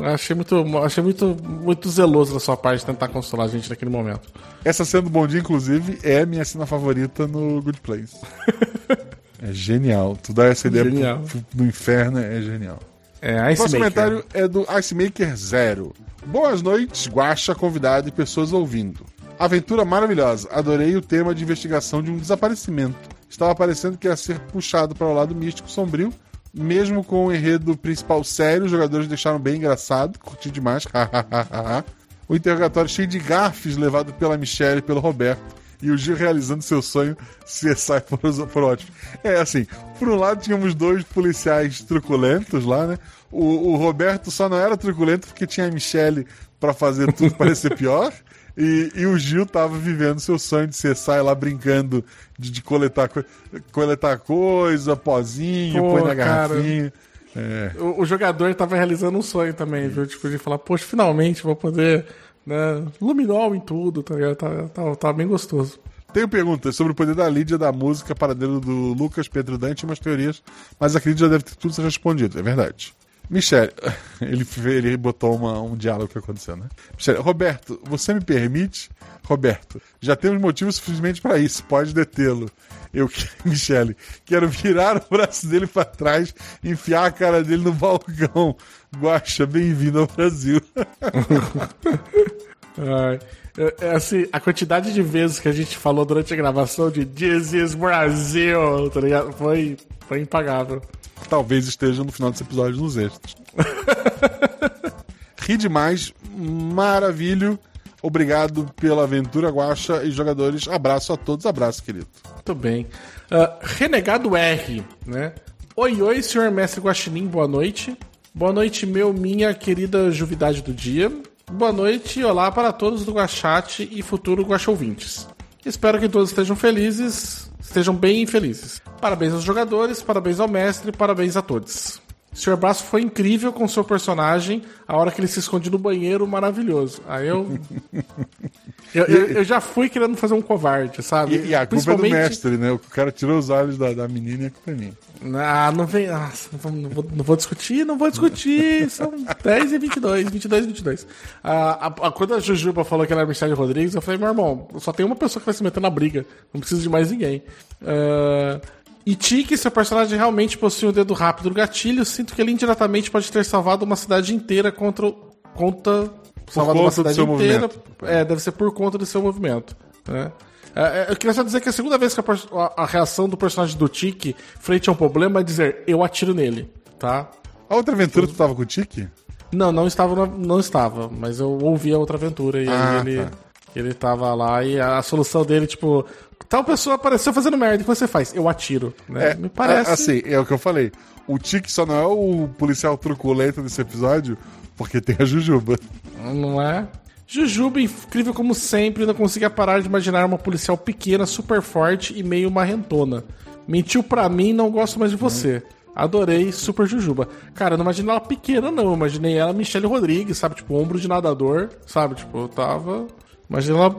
Achei muito, achei muito, muito zeloso da sua parte tentar consolar a gente naquele momento. Essa cena do bondinho, inclusive, é minha cena favorita no Good Place. é genial. Tu dá essa ideia Genial. pro, pro, do inferno, é genial. É, O Ice próximo Maker. comentário é do Ice Maker Zero. Boas noites, Guaxa, convidado e pessoas ouvindo. Aventura maravilhosa. Adorei o tema de investigação de um desaparecimento. Estava parecendo que ia ser puxado para o lado místico sombrio. Mesmo com o enredo principal sério, os jogadores deixaram bem engraçado. Curti demais. o interrogatório cheio de gafes levado pela Michelle e pelo Roberto. E o Gil realizando seu sonho CSI foram, foram ótimos. É assim, por um lado tínhamos dois policiais truculentos lá, né? O, o Roberto só não era truculento porque tinha a Michelle pra fazer tudo parecer pior. E, e o Gil tava vivendo seu sonho de CSI lá brincando de, de coletar, co- coletar coisa, pozinho, Pô, põe na cara. garrafinha. É. O, o jogador tava realizando um sonho também, viu? Tipo, de falar, poxa, finalmente vou poder, né? Luminol em tudo, tá ligado? Tá, tá, tá bem gostoso. Tenho perguntas sobre o poder da Lídia da música paradeiro do Lucas Pedro Dante e umas teorias, mas acredito que já deve ter tudo respondido, é verdade. Michele, ele, ele botou uma- um diálogo que aconteceu, né? Michele, Roberto, você me permite? Roberto, já temos motivos suficientes para isso, pode detê-lo. Eu, Michele, quero virar o braço dele para trás, enfiar a cara dele no balcão. Guaxa, bem-vindo ao Brasil. Ai, é, é assim, a quantidade de vezes que a gente falou durante a gravação de This is Brasil, tá ligado? Foi, foi impagável. Talvez esteja no final desse episódio nos extras. Ri demais, maravilho. Obrigado pela aventura, Guaxa e jogadores. Abraço a todos, abraço, querido. Muito bem. Ah, Renegado R, né? Oi, oi, senhor mestre Guaxinim, boa noite. Boa noite, meu, minha querida juvidade do dia. Boa noite e olá para todos do Guachate e futuro Guaxouvintes. Espero que todos estejam felizes, estejam bem felizes. Parabéns aos jogadores, parabéns ao mestre, parabéns a todos. Sr. Braço foi incrível com seu personagem, a hora que ele se esconde no banheiro, maravilhoso. Aí eu. eu, eu, eu já fui querendo fazer um covarde, sabe? E, e a culpa é do mestre, né? O cara tirou os olhos da, da menina e a culpa é minha. Ah, não vem. Ah, não, vou, não, vou, não vou discutir, não vou discutir. São 10 e 22, 22 e 22. Ah, a, a, quando a Jujuba falou que ela era Michelle Rodrigues, eu falei, meu irmão, só tem uma pessoa que vai se meter na briga. Não preciso de mais ninguém. Uh, e Tiki, seu personagem realmente possui um dedo rápido no gatilho, sinto que ele indiretamente pode ter salvado uma cidade inteira contra. contra salvado uma cidade inteira. Movimento. É, deve ser por conta do seu movimento. Né? É, é, eu queria só dizer que a segunda vez que a, a, reação do personagem do Tiki frente a um problema é dizer eu atiro nele, tá? A outra aventura tu tava com o Tiki? Não, não estava, não estava, mas eu ouvi a outra aventura e ah, ele, tá. ele tava lá e a, a, solução dele, tipo, tal pessoa apareceu fazendo merda, o que você faz? Eu atiro, né? É, Me parece. Assim, é o que eu falei. O Tiki só não é o policial truculento desse episódio porque tem a Jujuba. Não é? Jujuba, incrível como sempre, não conseguia parar de imaginar uma policial pequena, super forte e meio marrentona. Mentiu pra mim, não gosto mais de você. Adorei Super Jujuba. Cara, eu não imaginei ela pequena, não. Eu imaginei ela Michelle Rodrigues, sabe? Tipo, ombro de nadador, sabe? Tipo, eu tava. Imaginei ela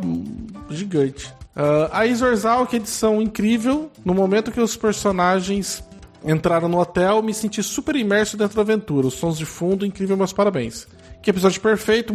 gigante. Uh, a Isorzal, que edição incrível. No momento que os personagens entraram no hotel, me senti super imerso dentro da aventura. Os sons de fundo, incrível, meus parabéns. Que episódio perfeito,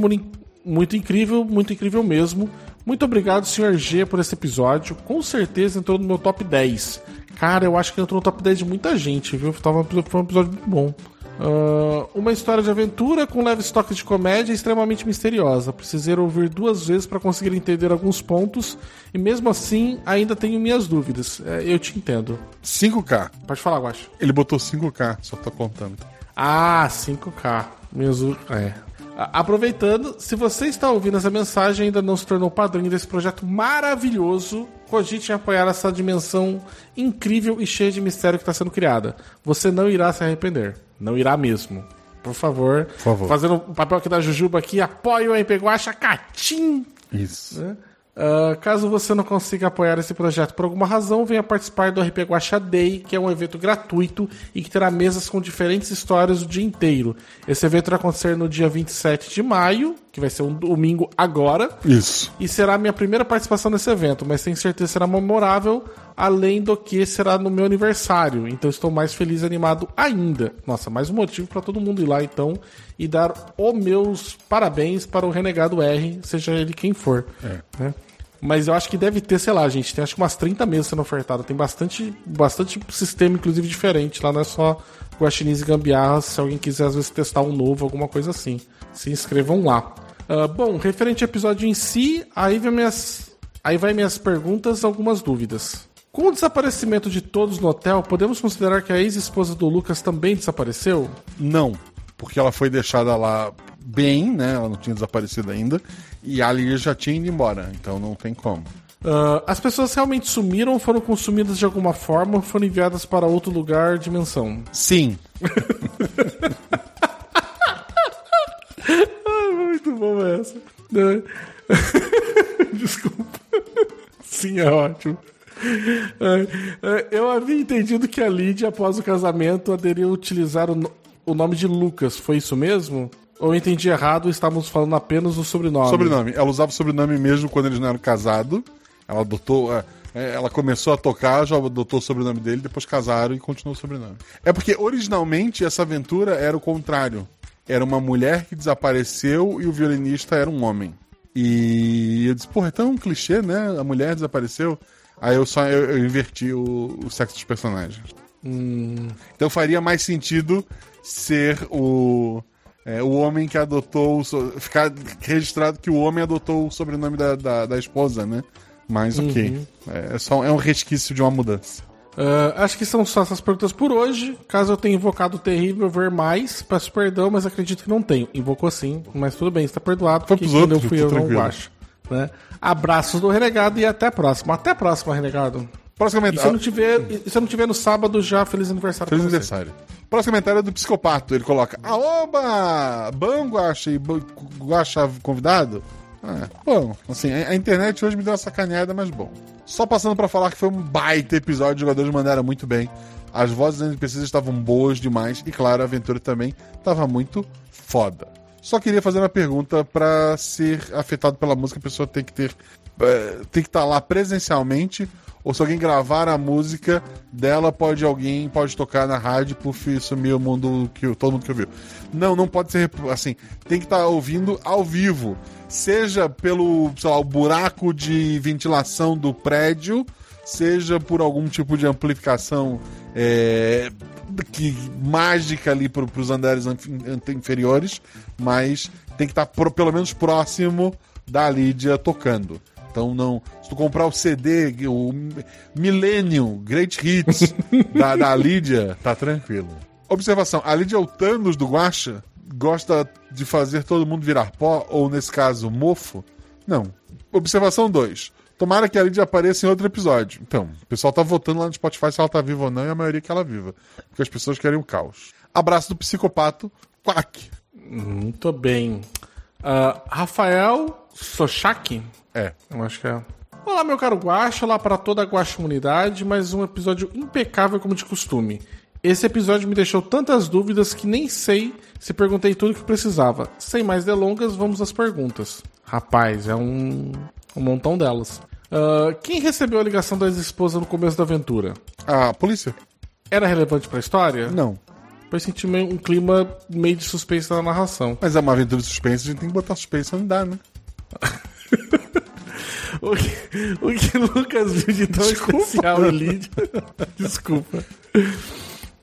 muito incrível, muito incrível mesmo. Muito obrigado, Sr. G, por esse episódio. Com certeza entrou no meu top 10. Cara, eu acho que entrou no top 10 de muita gente, viu? Foi um episódio muito bom. Uh, uma história de aventura com leves toques de comédia extremamente misteriosa. Precisei ouvir duas vezes para conseguir entender alguns pontos e mesmo assim ainda tenho minhas dúvidas. É, eu te entendo. 5K. Pode falar, Guacho. Ele botou 5K, só tô contando. Ah, 5K. Mesmo. É. Aproveitando, se você está ouvindo essa mensagem e ainda não se tornou padrinho desse projeto maravilhoso, cogite em apoiar essa dimensão incrível e cheia de mistério que está sendo criada. Você não irá se arrepender. Não irá mesmo. Por favor. Por favor. Fazendo o papel aqui da Jujuba aqui, apoie o MP Guacha Catim. Isso. Né? Uh, caso você não consiga apoiar esse projeto por alguma razão, venha participar do RP Guacha Day, que é um evento gratuito e que terá mesas com diferentes histórias o dia inteiro. Esse evento vai acontecer no dia 27 de maio, que vai ser um domingo agora. Isso. E será a minha primeira participação nesse evento, mas tenho certeza que será memorável, além do que será no meu aniversário. Então estou mais feliz e animado ainda. Nossa, mais um motivo para todo mundo ir lá então e dar os meus parabéns para o Renegado R, seja ele quem for. É. Né? Mas eu acho que deve ter, sei lá, gente, tem acho que umas 30 mesas sendo ofertadas. Tem bastante, bastante sistema, inclusive, diferente. Lá não é só guaxinins e gambiarras. Se alguém quiser, às vezes, testar um novo, alguma coisa assim. Se inscrevam lá. Uh, bom, referente ao episódio em si, aí vai minhas, aí vai minhas perguntas algumas dúvidas. Com o desaparecimento de todos no hotel, podemos considerar que a ex-esposa do Lucas também desapareceu? Não porque ela foi deixada lá bem, né? Ela não tinha desaparecido ainda. E a Lilia já tinha ido embora, então não tem como. Uh, as pessoas realmente sumiram, foram consumidas de alguma forma, foram enviadas para outro lugar, dimensão? Sim. Ai, muito bom essa. Desculpa. Sim, é ótimo. Eu havia entendido que a Lídia, após o casamento, aderiu a utilizar o, o nome de Lucas, foi isso mesmo? Ou eu entendi errado, estávamos falando apenas do sobrenome? Sobrenome. Ela usava o sobrenome mesmo quando eles não eram casados. Ela adotou. É, é, ela começou a tocar, já adotou o sobrenome dele, depois casaram e continuou o sobrenome. É porque originalmente essa aventura era o contrário. Era uma mulher que desapareceu e o violinista era um homem. E eu disse, porra, é tão clichê, né? A mulher desapareceu. Aí eu só eu, eu inverti o, o sexo dos personagens. Hum. Então faria mais sentido ser o. É, o homem que adotou. Ficar registrado que o homem adotou o sobrenome da, da, da esposa, né? Mas uhum. ok. É, só, é um resquício de uma mudança. Uh, acho que são só essas perguntas por hoje. Caso eu tenha invocado o terrível ver mais, peço perdão, mas acredito que não tenho. Invocou sim, mas tudo bem, está perdoado. Foi pros outros, eu fui eu não acho. Né? Abraços do Renegado e até a próxima. Até a próxima, Renegado. Próximo comentário. E se eu não tiver, se eu não tiver no sábado já, feliz aniversário. Feliz aniversário. Próximo comentário é do Psicopato. Ele coloca: Aoba! Bom, Guacha e Guacha convidado? Ah, bom, assim, a, internet hoje me deu uma sacaneada, mas bom. Só passando para falar que foi um baita episódio, os jogadores mandaram muito bem. As vozes das NPCs estavam boas demais e, claro, a aventura também estava muito foda. Só queria fazer uma pergunta para ser afetado pela música, a pessoa tem que ter tem que estar lá presencialmente ou se alguém gravar a música dela, pode alguém pode tocar na rádio, puff, sumir o mundo que todo mundo que ouviu. Não, não pode ser assim. Tem que estar ouvindo ao vivo, seja pelo, sei lá, o buraco de ventilação do prédio, seja por algum tipo de amplificação é, que mágica ali para os andares inferiores, mas tem que estar pro, pelo menos próximo da Lídia tocando. Então não. Se tu comprar o CD, o Millennium Great Hits da, da Lídia, tá tranquilo. Observação: a Lídia é o Thanos do Guacha gosta de fazer todo mundo virar pó, ou nesse caso, mofo? Não. Observação 2. Tomara que a Lídia apareça em outro episódio. Então, o pessoal tá votando lá no Spotify se ela tá viva ou não, e a maioria que ela viva. Porque as pessoas querem o caos. Abraço do psicopato, Quack. Muito bem. Uh, Rafael Sochak é. Eu acho que é. Olá, meu caro Guacha, olá para toda a Guacha comunidade, mais um episódio impecável como de costume. Esse episódio me deixou tantas dúvidas que nem sei se perguntei tudo o que precisava. Sem mais delongas, vamos às perguntas. Rapaz, é um, um montão delas. Uh, quem recebeu a ligação da ex-esposa no começo da aventura? A polícia. Era relevante para a história? Não. Pois senti um clima meio de suspense na narração. Mas é uma aventura de suspense, a gente tem que botar suspense onde dá, né? O que, o que Lucas viu de tão Desculpa. especial em Lídia. Desculpa.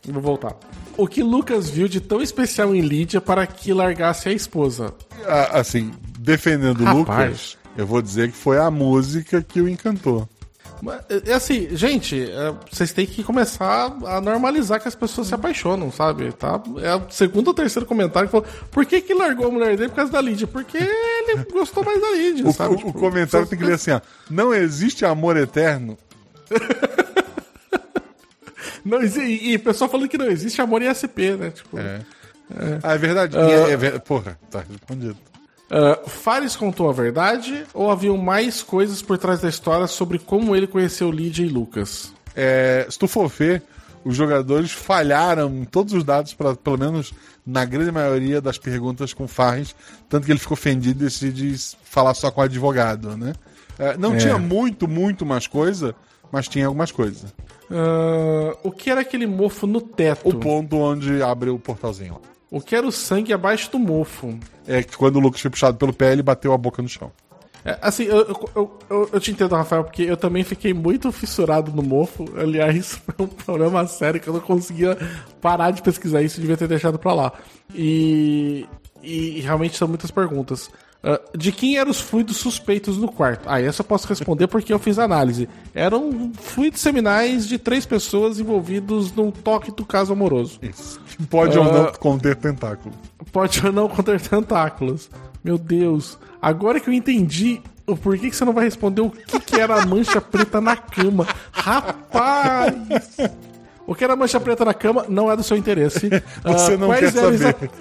Vou voltar. O que Lucas viu de tão especial em Lídia para que largasse a esposa? Ah, assim, defendendo o Lucas, eu vou dizer que foi a música que o encantou. É assim, gente, é, vocês têm que começar a normalizar que as pessoas se apaixonam, sabe? Tá? É o segundo ou terceiro comentário que falou: por que, que largou a mulher dele por causa da Lídia? Porque ele gostou mais da Lídia, o, sabe? O, tipo, o comentário tem que ler assim: ó, não existe amor eterno. não, e, e o pessoal falando que não existe amor em SP, né? Tipo, é. É. Ah, é verdade. Uh... É, é, porra, tá respondido. Uh, Fares contou a verdade ou haviam mais coisas por trás da história sobre como ele conheceu Lídia e Lucas? É, se tu for ver, os jogadores falharam em todos os dados, pra, pelo menos na grande maioria das perguntas com Fares, tanto que ele ficou ofendido e decide falar só com o advogado, né? É, não é. tinha muito, muito mais coisa, mas tinha algumas coisas. Uh, o que era aquele mofo no teto? O ponto onde abre o portalzinho lá. O que era o sangue abaixo do mofo? É que quando o Lucas foi puxado pelo pé, ele bateu a boca no chão. É, assim, eu, eu, eu, eu, te entendo, Rafael, porque eu também fiquei muito fissurado no mofo. Aliás, foi um problema sério que eu não conseguia parar de pesquisar isso, devia ter deixado pra lá. E, e realmente são muitas perguntas. Uh, de quem eram os fluidos suspeitos no quarto? Ah, essa eu posso responder porque eu fiz análise. Eram fluidos seminais de três pessoas envolvidos num toque do caso amoroso. Isso. Pode uh, ou não ah, conter tentáculos. Pode ou não conter tentáculos. Meu Deus. Agora que eu entendi o porquê que você não vai responder o que, que era a mancha preta na cama. Rapaz! O que era a mancha preta na cama não é do seu interesse. Você uh, não quer saber.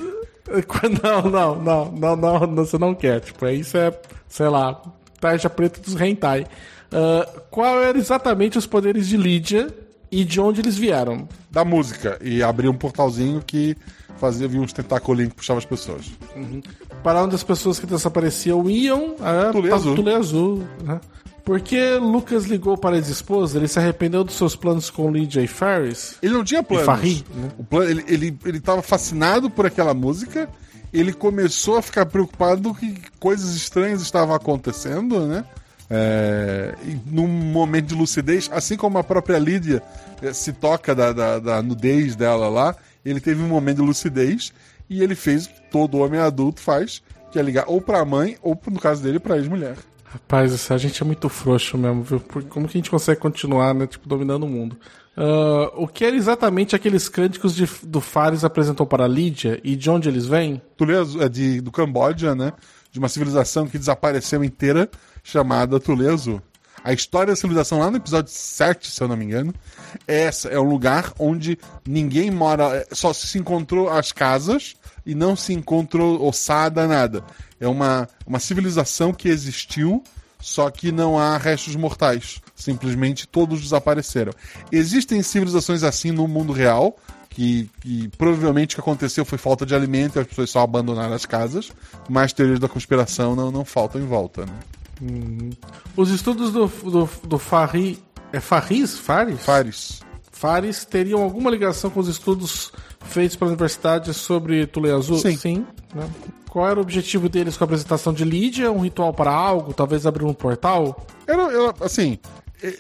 Não, não, não, não, não, você não quer. Tipo, isso é, sei lá, tarja preta dos hentai. Uh, qual eram exatamente os poderes de Lídia e de onde eles vieram? Da música. E abria um portalzinho que fazia vir uns tentacolinhos que puxava as pessoas. Uhum. Para onde as pessoas que desapareciam iam, é, Tulê Azul. Tulê Azul né? Porque Lucas ligou para a ex-esposa, ele se arrependeu dos seus planos com Lydia e Ferris? Ele não tinha planos. Farri, né? o plano, ele, ele, ele tava fascinado por aquela música, ele começou a ficar preocupado que coisas estranhas estavam acontecendo, né? É, num momento de lucidez, assim como a própria Lídia é, se toca da, da, da nudez dela lá, ele teve um momento de lucidez e ele fez o que todo homem adulto faz, que é ligar ou pra mãe, ou no caso dele, pra ex-mulher. Rapaz, a gente é muito frouxo mesmo, viu? Como que a gente consegue continuar, né? Tipo, dominando o mundo? Uh, o que era exatamente aqueles cânticos de, do Fares apresentou para Lídia e de onde eles vêm? Tuleso é de, do Camboja, né? De uma civilização que desapareceu inteira, chamada Tuleso. A história da civilização lá no episódio 7, se eu não me engano, é essa. É um lugar onde ninguém mora, é, só se encontrou as casas e não se encontrou ossada, nada. É uma, uma civilização que existiu só que não há restos mortais. Simplesmente todos desapareceram. Existem civilizações assim no mundo real, que, que, provavelmente o que aconteceu foi falta de alimento e as pessoas só abandonaram as casas, mas teorias da conspiração não, não faltam em volta. Né? Uhum. Os estudos do, do, do Fari. É Faris? Faris? Faris. Fares teriam alguma ligação com os estudos feitos pela universidade sobre Tule Azul? Sim. Sim né? Qual era o objetivo deles com a apresentação de Lídia? Um ritual para algo? Talvez abrir um portal? Era, era assim,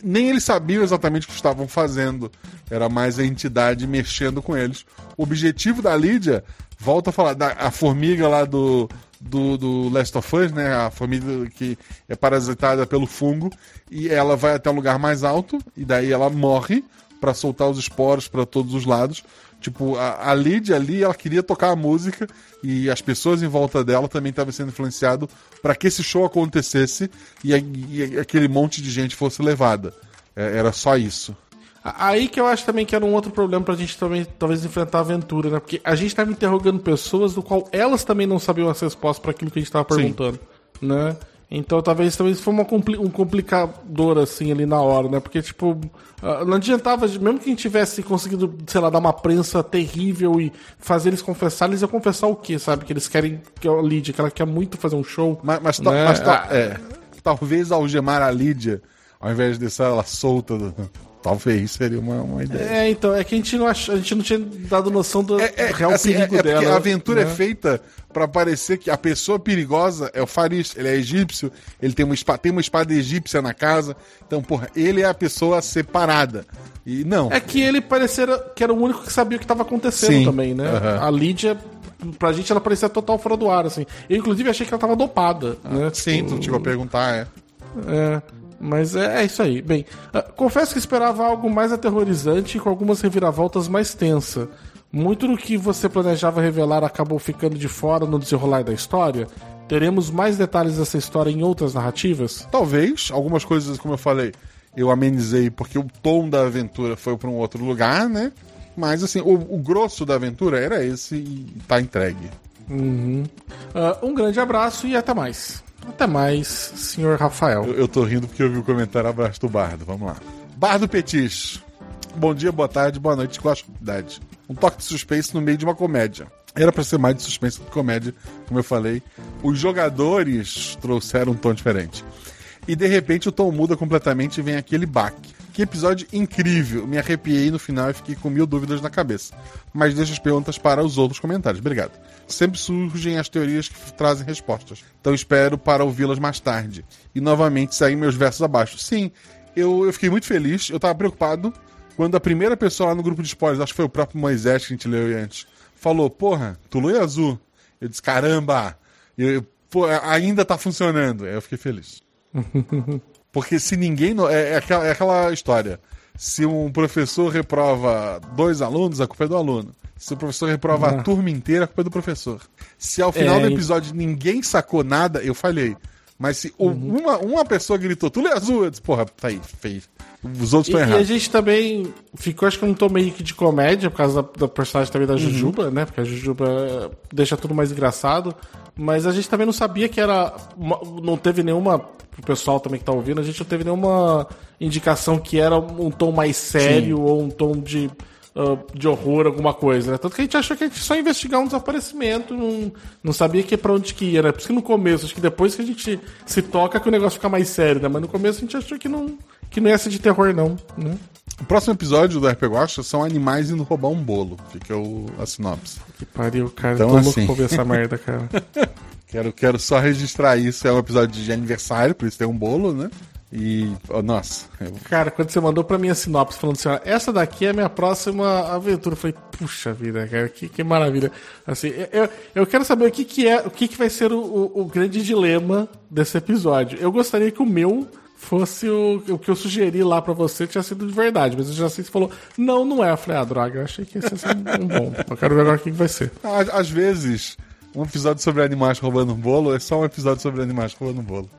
nem eles sabiam exatamente o que estavam fazendo. Era mais a entidade mexendo com eles. O objetivo da Lídia, volta a falar, da, a formiga lá do, do, do Last of Us, né? A formiga que é parasitada pelo fungo. E ela vai até um lugar mais alto, e daí ela morre para soltar os esporos para todos os lados. Tipo, a, a Lídia ali, ela queria tocar a música e as pessoas em volta dela também estavam sendo influenciado para que esse show acontecesse e, e, aquele monte de gente fosse levada. É, era só isso. Aí que eu acho também que era um outro problema pra gente também, talvez, enfrentar a aventura, né? Porque a gente tava interrogando pessoas do qual elas também não sabiam as respostas para aquilo que a gente tava perguntando, Sim. né? Então talvez talvez foi uma compli um complicador assim ali na hora, né? Porque tipo, não adiantava, mesmo que a gente tivesse conseguido, sei lá, dar uma prensa terrível e fazer eles confessar, eles iam confessar o quê, sabe? Que eles querem que a Lídia, que ela quer muito fazer um show. Mas, mas, né? mas ah, é, talvez algemar a Lídia, ao invés de deixar ela solta do, Talvez seria uma, uma ideia. É, então, é que a gente não, ach... a gente não tinha dado noção do é, é, real assim, perigo é, é dela. a aventura né? é feita para parecer que a pessoa perigosa é o Faris. Ele é egípcio, ele tem uma, espada, tem uma espada egípcia na casa. Então, porra, ele é a pessoa separada. E não. É que ele parecia que era o único que sabia o que estava acontecendo Sim. também, né? Uhum. A Lídia pra gente ela parecia total fora do ar, assim. Eu, inclusive, achei que ela tava dopada, ah, né? Sim, tipo... tu chegou a perguntar, é. É. Mas é, é isso aí. Bem, uh, confesso que esperava algo mais aterrorizante e com algumas reviravoltas mais tensa. Muito do que você planejava revelar acabou ficando de fora no desenrolar da história. Teremos mais detalhes dessa história em outras narrativas? Talvez. Algumas coisas, como eu falei, eu amenizei porque o tom da aventura foi para um outro lugar, né? Mas assim, o, o, grosso da aventura era esse e tá entregue. Uhum. Uh, um grande abraço e até mais. Até mais, senhor Rafael. Eu, eu tô rindo porque eu vi o comentário abaixo do Bardo. Vamos lá. Bardo Petis. Bom dia, boa tarde, boa noite, idade. Um toque de suspense no meio de uma comédia. Era para ser mais de suspense que comédia, como eu falei. Os jogadores trouxeram um tom diferente. E de repente o tom muda completamente e vem aquele baque. Que episódio incrível! Me arrepiei no final e fiquei com mil dúvidas na cabeça. Mas deixo as perguntas para os outros comentários. Obrigado sempre surgem as teorias que trazem respostas. Então espero para ouvi-las mais tarde. E novamente saem meus versos abaixo. Sim, eu, eu fiquei muito feliz. Eu estava preocupado quando a primeira pessoa lá no grupo de spoilers, acho que foi o próprio Moisés que a gente leu antes, falou: Porra, Tulu é azul. Eu disse: Caramba, eu, pô, ainda está funcionando. Aí eu fiquei feliz. Porque se ninguém. É, é, aquela, é aquela história. Se um professor reprova dois alunos, a culpa é do aluno. Se o professor reprova ah. a turma inteira, a culpa é do professor. Se ao final é, do episódio ninguém sacou nada, eu falhei. Mas se uhum. uma, uma pessoa gritou, tu é azul, eu disse, porra, tá aí, fez. Os outros estão errados. E a gente também ficou, acho que um tom meio que de comédia, por causa da, da personagem também da uhum. Jujuba, uhum. né? Porque a Jujuba deixa tudo mais engraçado. Mas a gente também não sabia que era. Não teve nenhuma. Pro pessoal também que tá ouvindo, a gente não teve nenhuma indicação que era um tom mais sério Sim. ou um tom de uh, de horror, alguma coisa, né? Tanto que a gente achou que a gente só ia investigar um desaparecimento, não, não sabia que pra onde que ia, né? Por isso que no começo, acho que depois que a gente se toca que o negócio fica mais sério, né? Mas no começo a gente achou que não, que não ia ser de terror, não, né? O próximo episódio do RP Guacha são animais indo roubar um bolo. Fica o, a sinopse. Que pariu, cara. Então, Tô assim... louco pra ver essa merda, cara. quero, quero só registrar isso. É um episódio de aniversário, por isso tem um bolo, né? E, oh, nossa. Eu... Cara, quando você mandou pra mim a sinopse falando assim, ó, essa daqui é a minha próxima aventura, eu falei, puxa vida, cara, que, que maravilha. Assim, eu, eu quero saber o que, que é, o que, que vai ser o, o, o grande dilema desse episódio. Eu gostaria que o meu fosse o, o que eu sugeri lá para você tinha sido de verdade, mas eu já sei que você falou, não, não é. Eu falei, ah, droga, eu achei que ia ser um, um bom. Eu quero ver agora o que, que vai ser. Às, às vezes, um episódio sobre animais roubando um bolo é só um episódio sobre animais roubando um bolo.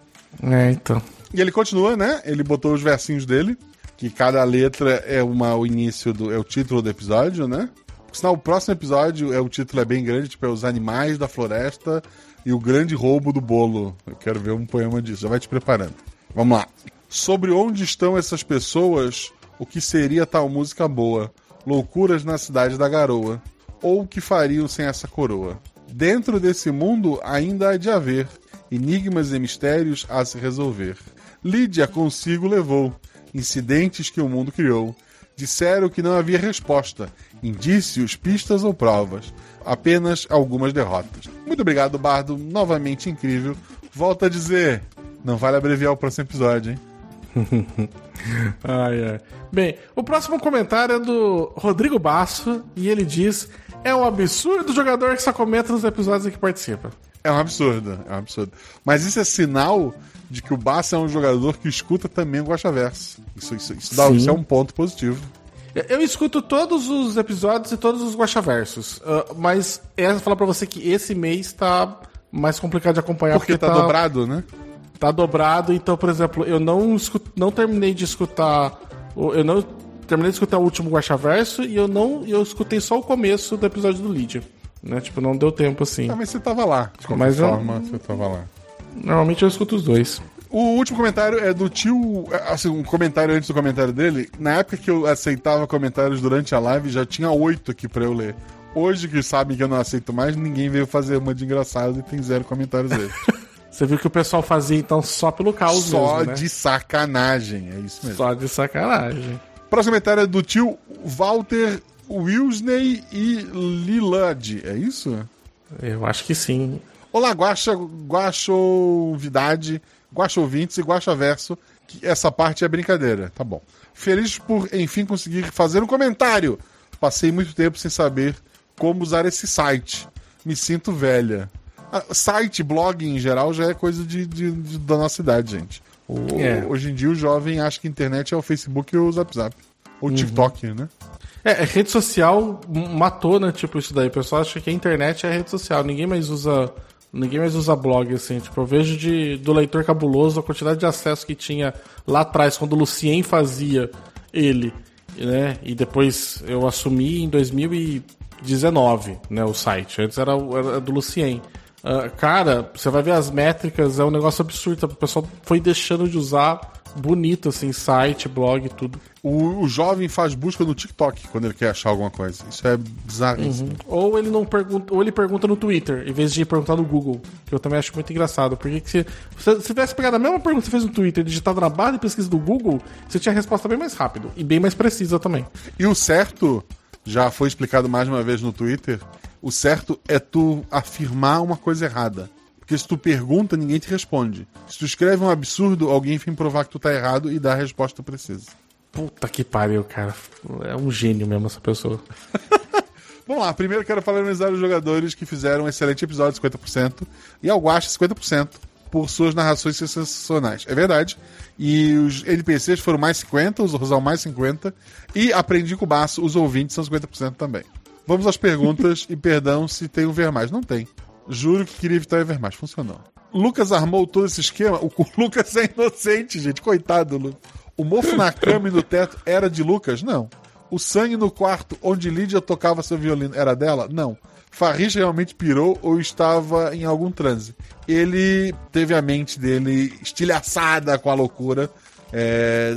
É, então. E ele continua, né? Ele botou os versinhos dele, que cada letra é uma, o início do. é o título do episódio, né? Porque senão o próximo episódio é o título é bem grande, tipo, é Os Animais da Floresta e o Grande Roubo do Bolo. Eu quero ver um poema disso, já vai te preparando. Vamos lá. Sobre onde estão essas pessoas, o que seria tal música boa? Loucuras na cidade da garoa. Ou o que fariam sem essa coroa? Dentro desse mundo ainda há de haver enigmas e mistérios a se resolver. Lídia consigo levou incidentes que o mundo criou. Disseram que não havia resposta, indícios, pistas ou provas, apenas algumas derrotas. Muito obrigado, Bardo, novamente incrível. Volto a dizer, não vale abreviar o próximo episódio, hein? ai, ai. Bem, o próximo comentário é do Rodrigo Basso e ele diz: É um absurdo o jogador que só comenta nos episódios em que participa. É um absurdo, é um absurdo. Mas isso é sinal de que o Basso é um jogador que escuta também o Guaxa Verso. Isso, isso, isso, dá, isso é um ponto positivo. Eu escuto todos os episódios e todos os Guaxaversos, uh, mas é falar pra você que esse mês tá mais complicado de acompanhar. Porque, porque tá, tá, dobrado, né? Tá dobrado, então, por exemplo, eu não, escuto, não terminei de escutar. Eu não terminei de escutar o último Guaxaverso e eu não. Eu escutei só o começo do episódio do Lídia. Né? Tipo, não deu tempo assim. Ah, mas você tava lá. De qualquer mas forma, eu... você tava lá. Normalmente eu escuto os dois. O último comentário é do tio. Assim, um comentário antes do comentário dele. Na época que eu aceitava comentários durante a live, já tinha oito aqui pra eu ler. Hoje, que sabem que eu não aceito mais, ninguém veio fazer uma de engraçado e tem zero comentários dele. Você viu que o pessoal fazia então só pelo caos Só mesmo, né? de sacanagem, é isso mesmo. Só de sacanagem. Próximo comentário é do tio Walter Wilsney e Lilad, é isso? Eu acho que sim. Olá, Guaxa, Guaxovidade, Guaxouvintes e Guaxaverso, que essa parte é brincadeira, tá bom. Feliz por, enfim, conseguir fazer um comentário. Passei muito tempo sem saber como usar esse site. Me sinto velha. Ah, site, blog em geral já é coisa de, de, de da nossa idade, gente. O, é. Hoje em dia o jovem acha que a internet é o Facebook e o Zap Zap. Ou o uhum. TikTok, né? É, rede social matou, né? Tipo, isso daí. O pessoal acha que a internet é rede social. Ninguém mais usa Ninguém mais usa blog, assim. Tipo, eu vejo de, do leitor cabuloso a quantidade de acesso que tinha lá atrás, quando o Lucien fazia ele, né? E depois eu assumi em 2019, né? O site. Antes era, era do Lucien. Uh, cara, você vai ver as métricas, é um negócio absurdo. O pessoal foi deixando de usar bonito, assim, site, blog, tudo. O, o, jovem faz busca no TikTok quando ele quer achar alguma coisa. Isso é bizarro. Uhum. Ou ele não pergunta, ou ele pergunta no Twitter, em vez de perguntar no Google, que eu também acho muito engraçado. Porque se você tivesse pegado a mesma pergunta que você fez no Twitter, digitado na barra de pesquisa do Google, você tinha a resposta bem mais rápido e bem mais precisa também. E o certo, já foi explicado mais uma vez no Twitter, o certo é tu afirmar uma coisa errada. Porque se tu pergunta, ninguém te responde. Se tu escreve um absurdo, alguém vem provar que tu tá errado e dá a resposta precisa. Puta que pariu, cara. É um gênio mesmo essa pessoa. Vamos lá, primeiro quero parabenizar os jogadores que fizeram um excelente episódio, 50%, e ao Guacha, 50%, por suas narrações sensacionais. É verdade. E os NPCs foram mais 50, os Rosal mais 50, e aprendi com o Baço, os ouvintes são 50% também. Vamos às perguntas, e perdão se tem o ver mais. Não tem. Juro que queria evitar o mais. Funcionou. Lucas armou todo esse esquema. O Lucas é inocente, gente. Coitado do Lucas. O mofo na cama e no teto era de Lucas? Não. O sangue no quarto onde Lídia tocava seu violino era dela? Não. Farris realmente pirou ou estava em algum transe. Ele teve a mente dele estilhaçada com a loucura, é,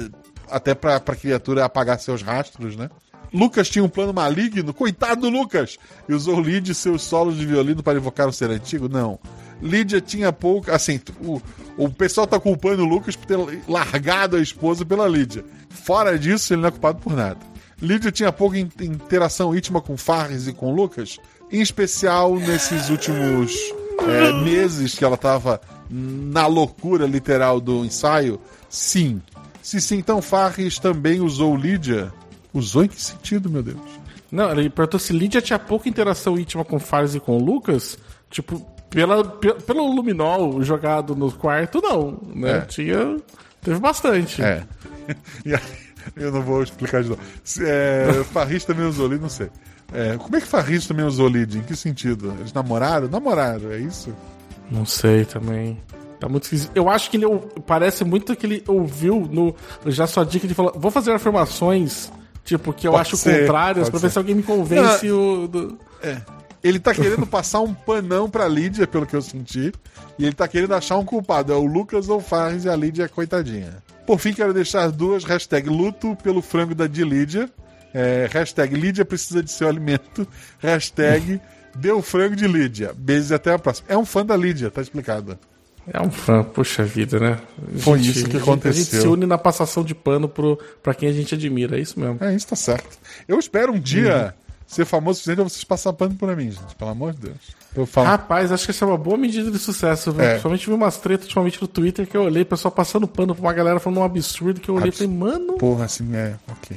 até para a criatura apagar seus rastros, né? Lucas tinha um plano maligno, coitado do Lucas, e usou Lídia e seus solos de violino para invocar o ser antigo? Não. Lídia tinha pouco. Assim, o, o pessoal tá culpando o Lucas por ter largado a esposa pela Lídia. Fora disso, ele não é culpado por nada. Lídia tinha pouca interação íntima com Farris e com Lucas, em especial nesses últimos é, meses que ela tava na loucura literal do ensaio. Sim. Se sim, então Farris também usou Lídia Usou em que sentido, meu Deus? Não, ele perguntou se Lídia tinha pouca interação íntima com Fares e com o Lucas. Tipo, pela, pelo luminol jogado no quarto, não. Né? É. Tinha. Teve bastante. É. eu não vou explicar de novo. É, Farris também usou Lídia, não sei. É, como é que Farris também usou Lídia? Em que sentido? Eles namoraram? Namoraram, é isso? Não sei também. Tá muito esquisito. Eu acho que ele parece muito que ele ouviu no Já Só Dica de falar: vou fazer afirmações Tipo, que eu pode acho ser, contrárias pra ser. ver se alguém me convence não, o. Do... É. Ele tá querendo passar um panão pra Lídia, pelo que eu senti. E ele tá querendo achar um culpado. É o Lucas ou o Farris e a Lídia, coitadinha. Por fim, quero deixar duas hashtag luto pelo frango da de Lídia. É, hashtag Lídia precisa de seu alimento. Hashtag deu frango de Lídia. Beijos e até a próxima. É um fã da Lídia, tá explicado. É um fã, puxa vida, né? Foi Gente, isso que a gente- A gente aconteceu. se une na passação de pano pro, pra quem a gente admira, é isso mesmo. É, isso tá certo. Eu espero um dia ser famoso o suficiente pra vocês passar pano pra mim, gente. Pelo amor de Deus. Eu falo. Rapaz, acho que essa é uma boa medida de sucesso, viu? É. Principalmente vi umas tretas ultimamente no Twitter que eu olhei, pessoal passando pano pra uma galera falando um absurdo que eu olhei e falei, mano, Porra, assim, é, ok.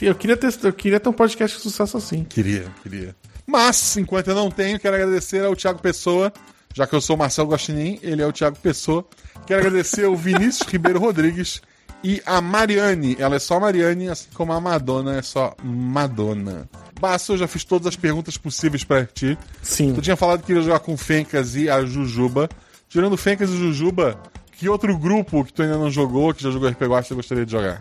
eu, queria ter, eu queria ter um podcast de sucesso assim. Queria, queria. Mas, enquanto eu não tenho, quero agradecer ao Thiago Pessoa, já que eu sou o Marcelo Guaxinim, ele é o Thiago Pessoa. Quero agradecer ao Vinícius Ribeiro Rodrigues e a Mariane. Ela é só Mariane, assim como a Madonna é só Madonna. Basso, eu já fiz todas as perguntas possíveis pra ti. Sim. Tu tinha falado que ia jogar com o Fencas e a Jujuba. Tirando o Fencas e Jujuba, que outro grupo que tu ainda não jogou, que já jogou RPG Watch, você gostaria de jogar?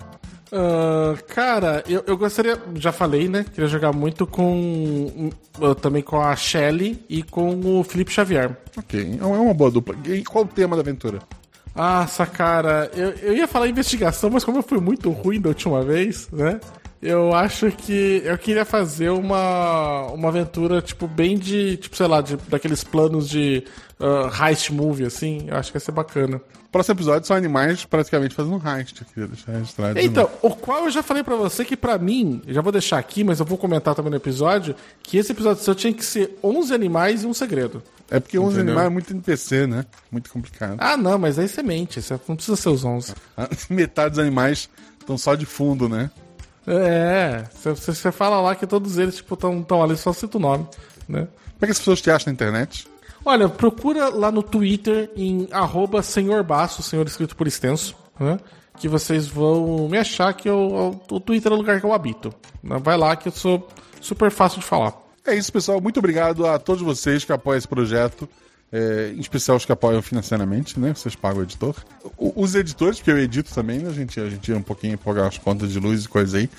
Ah, cara, eu, eu gostaria, já falei, né? Queria jogar muito com. uh, também com a Shelly e com o Felipe Xavier. Ok, é uma boa dupla. E qual o tema da aventura? Nossa, cara, eu, eu ia falar investigação, mas como eu fui muito ruim da última vez, né? Eu acho que eu queria fazer uma, uma aventura, tipo, bem de, tipo, sei lá, de, daqueles planos de ah, heist movie, assim. Eu acho que ia ser bacana. Próximo episódio são animais praticamente fazendo heist. Eu queria deixar registrado. Então, novo. o qual eu já falei pra você que pra mim, já vou deixar aqui, mas eu vou comentar também no episódio, que esse episódio seu tinha que ser 11 animais e um segredo. É porque 11 Entendeu? animais é muito NPC, né? Muito complicado. Ah, não, mas aí você mente, você não precisa ser os 11. Metade dos animais estão só de fundo, né? É, você- fala lá que todos eles, tipo, estão ali, só cita o nome, né? Como é que as pessoas te acham na internet? Olha, procura lá no Twitter em arroba senhor Baço, senhor escrito por extenso, né? Que vocês vão me achar que eu, o Twitter é o lugar que eu habito. né? Vai lá que eu sou super fácil de falar. É isso, pessoal. Muito obrigado a todos vocês que apoiam esse projeto. É, em especial os que apoiam financeiramente, né? Vocês pagam o editor. O- os editores, porque eu edito também, né? A gente, a gente ia um pouquinho pagar as contas de luz e coisas aí.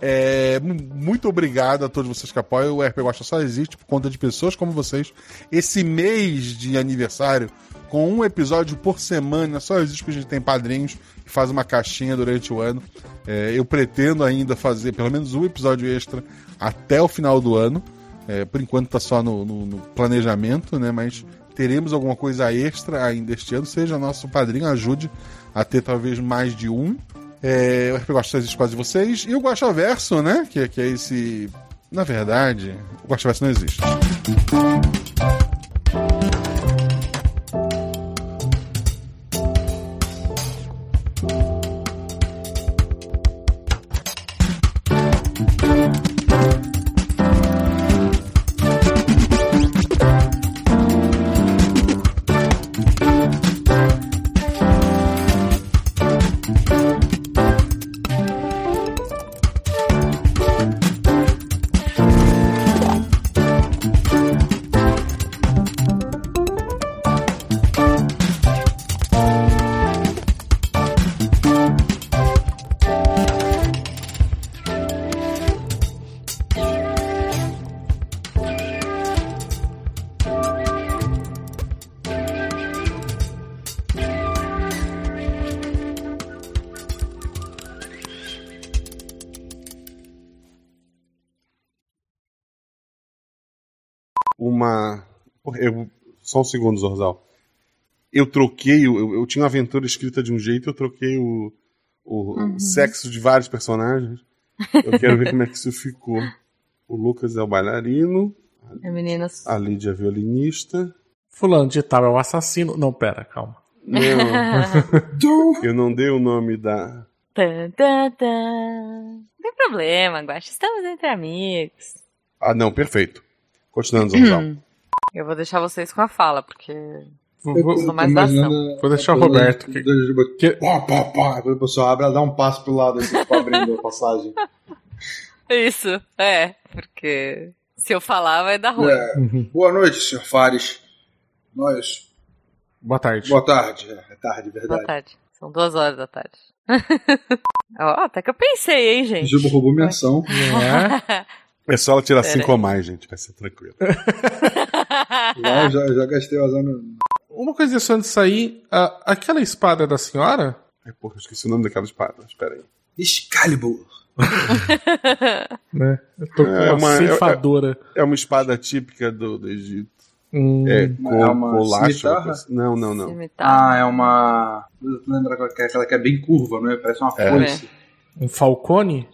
É, mu- muito obrigado a todos vocês que apoiam. O RP Gosta só existe por conta de pessoas como vocês. Esse mês de aniversário, com um episódio por semana, só existe porque a gente tem padrinhos que faz uma caixinha durante o ano. É, eu pretendo ainda fazer pelo menos um episódio extra até o final do ano. É, por enquanto tá só no, no- no planejamento, né? Mas teremos alguma coisa extra ainda este ano. Seja nosso padrinho, ajude a ter talvez mais de um. É, o RP Gosta existe quase vocês. E o Guaxa Verso, né? Que, que é esse. Na verdade, o Guaxa Verso não existe. Uma. Eu- Só um segundo, Zorzal. Eu troquei, eu, eu tinha uma aventura escrita de um jeito, eu troquei o, o, o sexo de vários personagens. Eu quero ver como é que isso ficou. O Lucas é o bailarino, Meninas. a Lídia é a violinista. Fulano de tal é o assassino. Não, pera, calma. Não, eu não dei o nome da. Tan, tan, tan. Não tem problema, Guaxa. Estamos entre amigos. Ah, não, perfeito. Continuando, Zorzal. Eu vou deixar vocês com a fala, porque Vou, mais da ação. vou deixar o Roberto. Que, que- Pá, pá, pá. Quando a pessoa abre, ela dá um passo pro lado assim, pra abrindo a passagem. Isso, é. Porque se eu falar, vai dar ruim. É. Boa noite, senhor Fares. Nós. Boa tarde. Boa tarde. É tarde, Boa verdade. tarde. São duas horas da tarde. Ó, até que eu pensei, hein, gente? Juba roubou minha ação. É? É só ela tirar Pera cinco aí. a mais, gente. Vai ser tranquilo. Não, já, já gastei o azar no. Uma coisa só antes de sair, a- aquela espada é da senhora? Ai, porra, eu esqueci o nome daquela espada. Espera aí. Excalibur. Né? Eu tô com É uma, uma- ceifadora. É uma espada típica do, do Egito. Hum, É, É co, uma colacho. Não, não, não. Cimitarra. Ah, é uma. Que é aquela que é bem curva, não é? Parece uma É. foice. um falcone?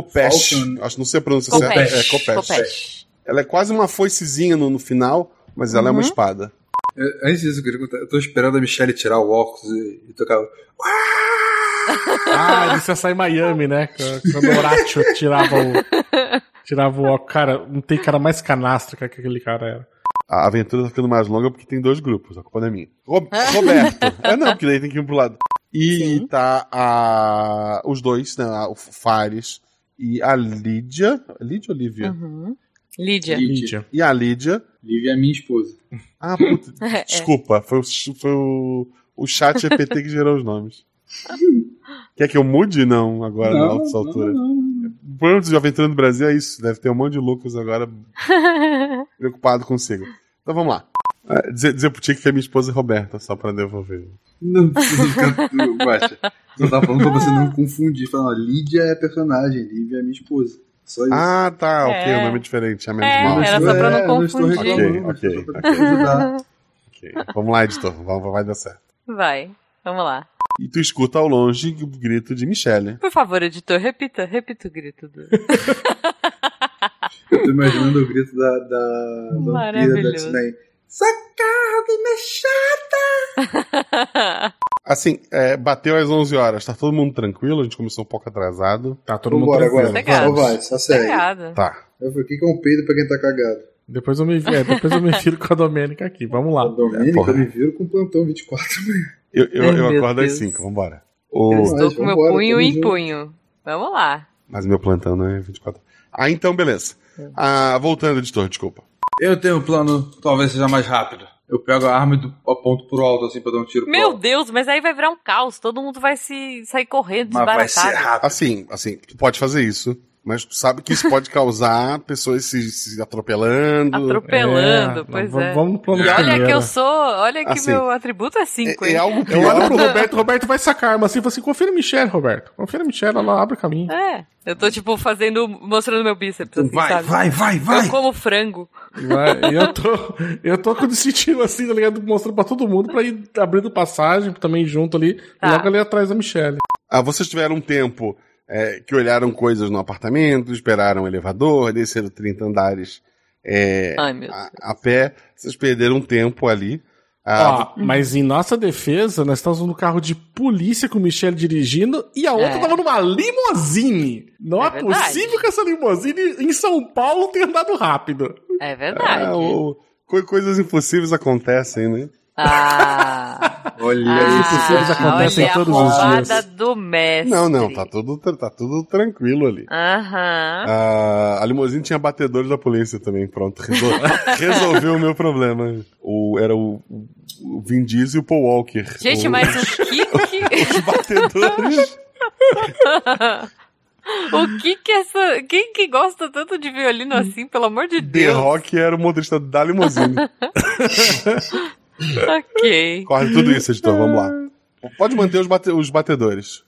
Falcon. Acho que não sei a pronúncia certa. É, copeche. Copeche. Ela é quase uma foicezinha no, no final, mas ela é uma Uhum. espada. Eu- Antes disso, eu queria contar. Eu tô esperando a Michelle tirar o óculos e, e tocar. Ah, isso ia sair em Miami, né? Quando o Horatio tirava o. Tirava o óculos. Cara, não tem cara mais canastra que aquele cara era. A aventura tá ficando mais longa porque tem dois grupos, a culpa não é minha. Ro- Roberto. é não, porque daí tem que ir um pro lado. E tá a, os dois, né? O Fares e a Lídia. Lídia ou Lívia? Uhum. Lídia. Lídia. E a Lídia. Lívia é minha esposa. Ah, puta. É. Desculpa, foi, o, foi o, o chat GPT que gerou os nomes. Quer que eu mude? Não, agora, Não, nessa não, altura. não, não. O problema de aventura no Brasil é isso. Deve ter um monte de Lucas agora preocupado consigo. Então vamos lá. Ah, Dizer, dizer pro Tico que é minha esposa é Roberta, só pra devolver. Não precisa ficar. Guaxa. Eu tava falando pra você não confundir. Falando, ó, Lídia é personagem, Lívia é minha esposa. Só isso. Ah, tá, ok, É. o nome é diferente, é menos É, mal. era só pra não É, não estou confundir. reclamando, Ok, ok. Vamos lá, editor, vamos, vai dar certo. Vai, vamos lá. E tu escuta ao longe o grito de Michelle. Por favor, editor, repita, repita o grito do. Eu tô imaginando o grito da, da vampira da Maravilhoso. X-Men. Sacada, mexata! Assim, é, bateu às 11 horas, tá todo mundo tranquilo? A gente começou um pouco atrasado. Tá todo mundo Vambora tranquilo. agora. Pegado. Só vai, só segue. Obrigada. Tá. Eu falei, o que que é um peido pra quem tá cagado? Depois eu me, é, depois eu me viro com a Domênica aqui. Vamos lá. A Domênica, porra. eu me viro com plantão 24 amanhã. Eu, eu, Ai, eu acordo às Deus. 5, vambora. Eu O... estou Mas com meu vambora, punho em junto. punho. Vamos lá. Mas meu plantão não é 24. Ah, então beleza. Ah, voltando, editor, desculpa. Eu tenho um plano, talvez seja mais rápido. Eu pego a arma e do- aponto pro alto, assim, pra dar um tiro pro Meu alto. Deus, mas aí vai virar um caos. Todo mundo vai se sair correndo, Mas vai ser rápido. Assim, assim, tu pode fazer isso, mas tu sabe que isso pode causar pessoas se, se atropelando. Atropelando, É, pois é. Vamos no plano E olha primeiro. que eu sou. Olha que Assim, meu atributo é 5, É, é algo Eu olho pro. Roberto, o Roberto vai sacar a arma assim e assim: confia no Michelle, Roberto. Confia no Michelle, ela abre o caminho. É. Eu tô, tipo, fazendo. mostrando meu bíceps, assim, Vai, sabe? vai, vai, vai! Eu como frango. Vai, eu tô, eu tô com o sentido assim, tá ligado? Mostrando pra todo mundo pra ir abrindo passagem também junto ali. Tá. Logo ali atrás da Michelle. Ah, vocês tiveram um tempo é, que olharam coisas no apartamento, esperaram o elevador, desceram 30 andares é, Ai, meu a, a pé. Vocês perderam um tempo ali. Ah, Ó, mas em nossa defesa, nós estávamos no carro de polícia com o Michelle dirigindo e a outra É. tava numa limousine. Não É é, possível que essa limousine em São Paulo tenha andado rápido. É verdade. ah, coisas impossíveis acontecem, né? Ah, Olha ah, impossíveis acontecem olha todos os dias. do mestre. Não, não, tá tudo, tá tudo tranquilo ali. Aham. Ah, a limusine tinha batedores da polícia também, pronto. Resol... resolveu o meu problema. O, era o, o Vin Diesel e o Paul Walker. Gente, o, mas o que que... Os batedores. o que que essa... Quem que gosta tanto de violino assim, pelo amor de The Deus? Rock era o motorista da limusine. Ok. Corre tudo isso, editor, vamos lá. Pode manter os, bate- os batedores.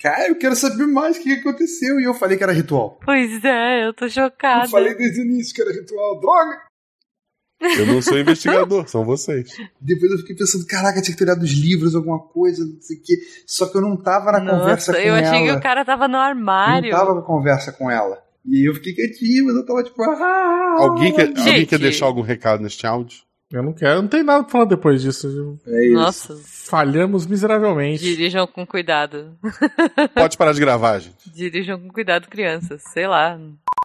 Cara, eu quero saber mais o que que aconteceu. E eu falei que era ritual. Pois é, eu tô chocada. Eu falei desde o início que era ritual. Droga! Eu não sou investigador, são vocês. Depois eu fiquei pensando, caraca, tinha que ter dado os livros, alguma coisa, não sei o quê. Só que eu não tava na conversa Nossa, com eu ela. achei que o cara tava no Eu armário. não tava na conversa com ela. E aí eu fiquei quietinho, mas eu tava tipo... Ah, Alguém quer, Gente. alguém quer deixar algum recado neste áudio? Eu não quero, não tem nada pra falar depois disso. É isso. Nossa, Falhamos miseravelmente. dirijam com cuidado. Pode parar de gravar, gente. Dirijam com cuidado, crianças. Sei lá.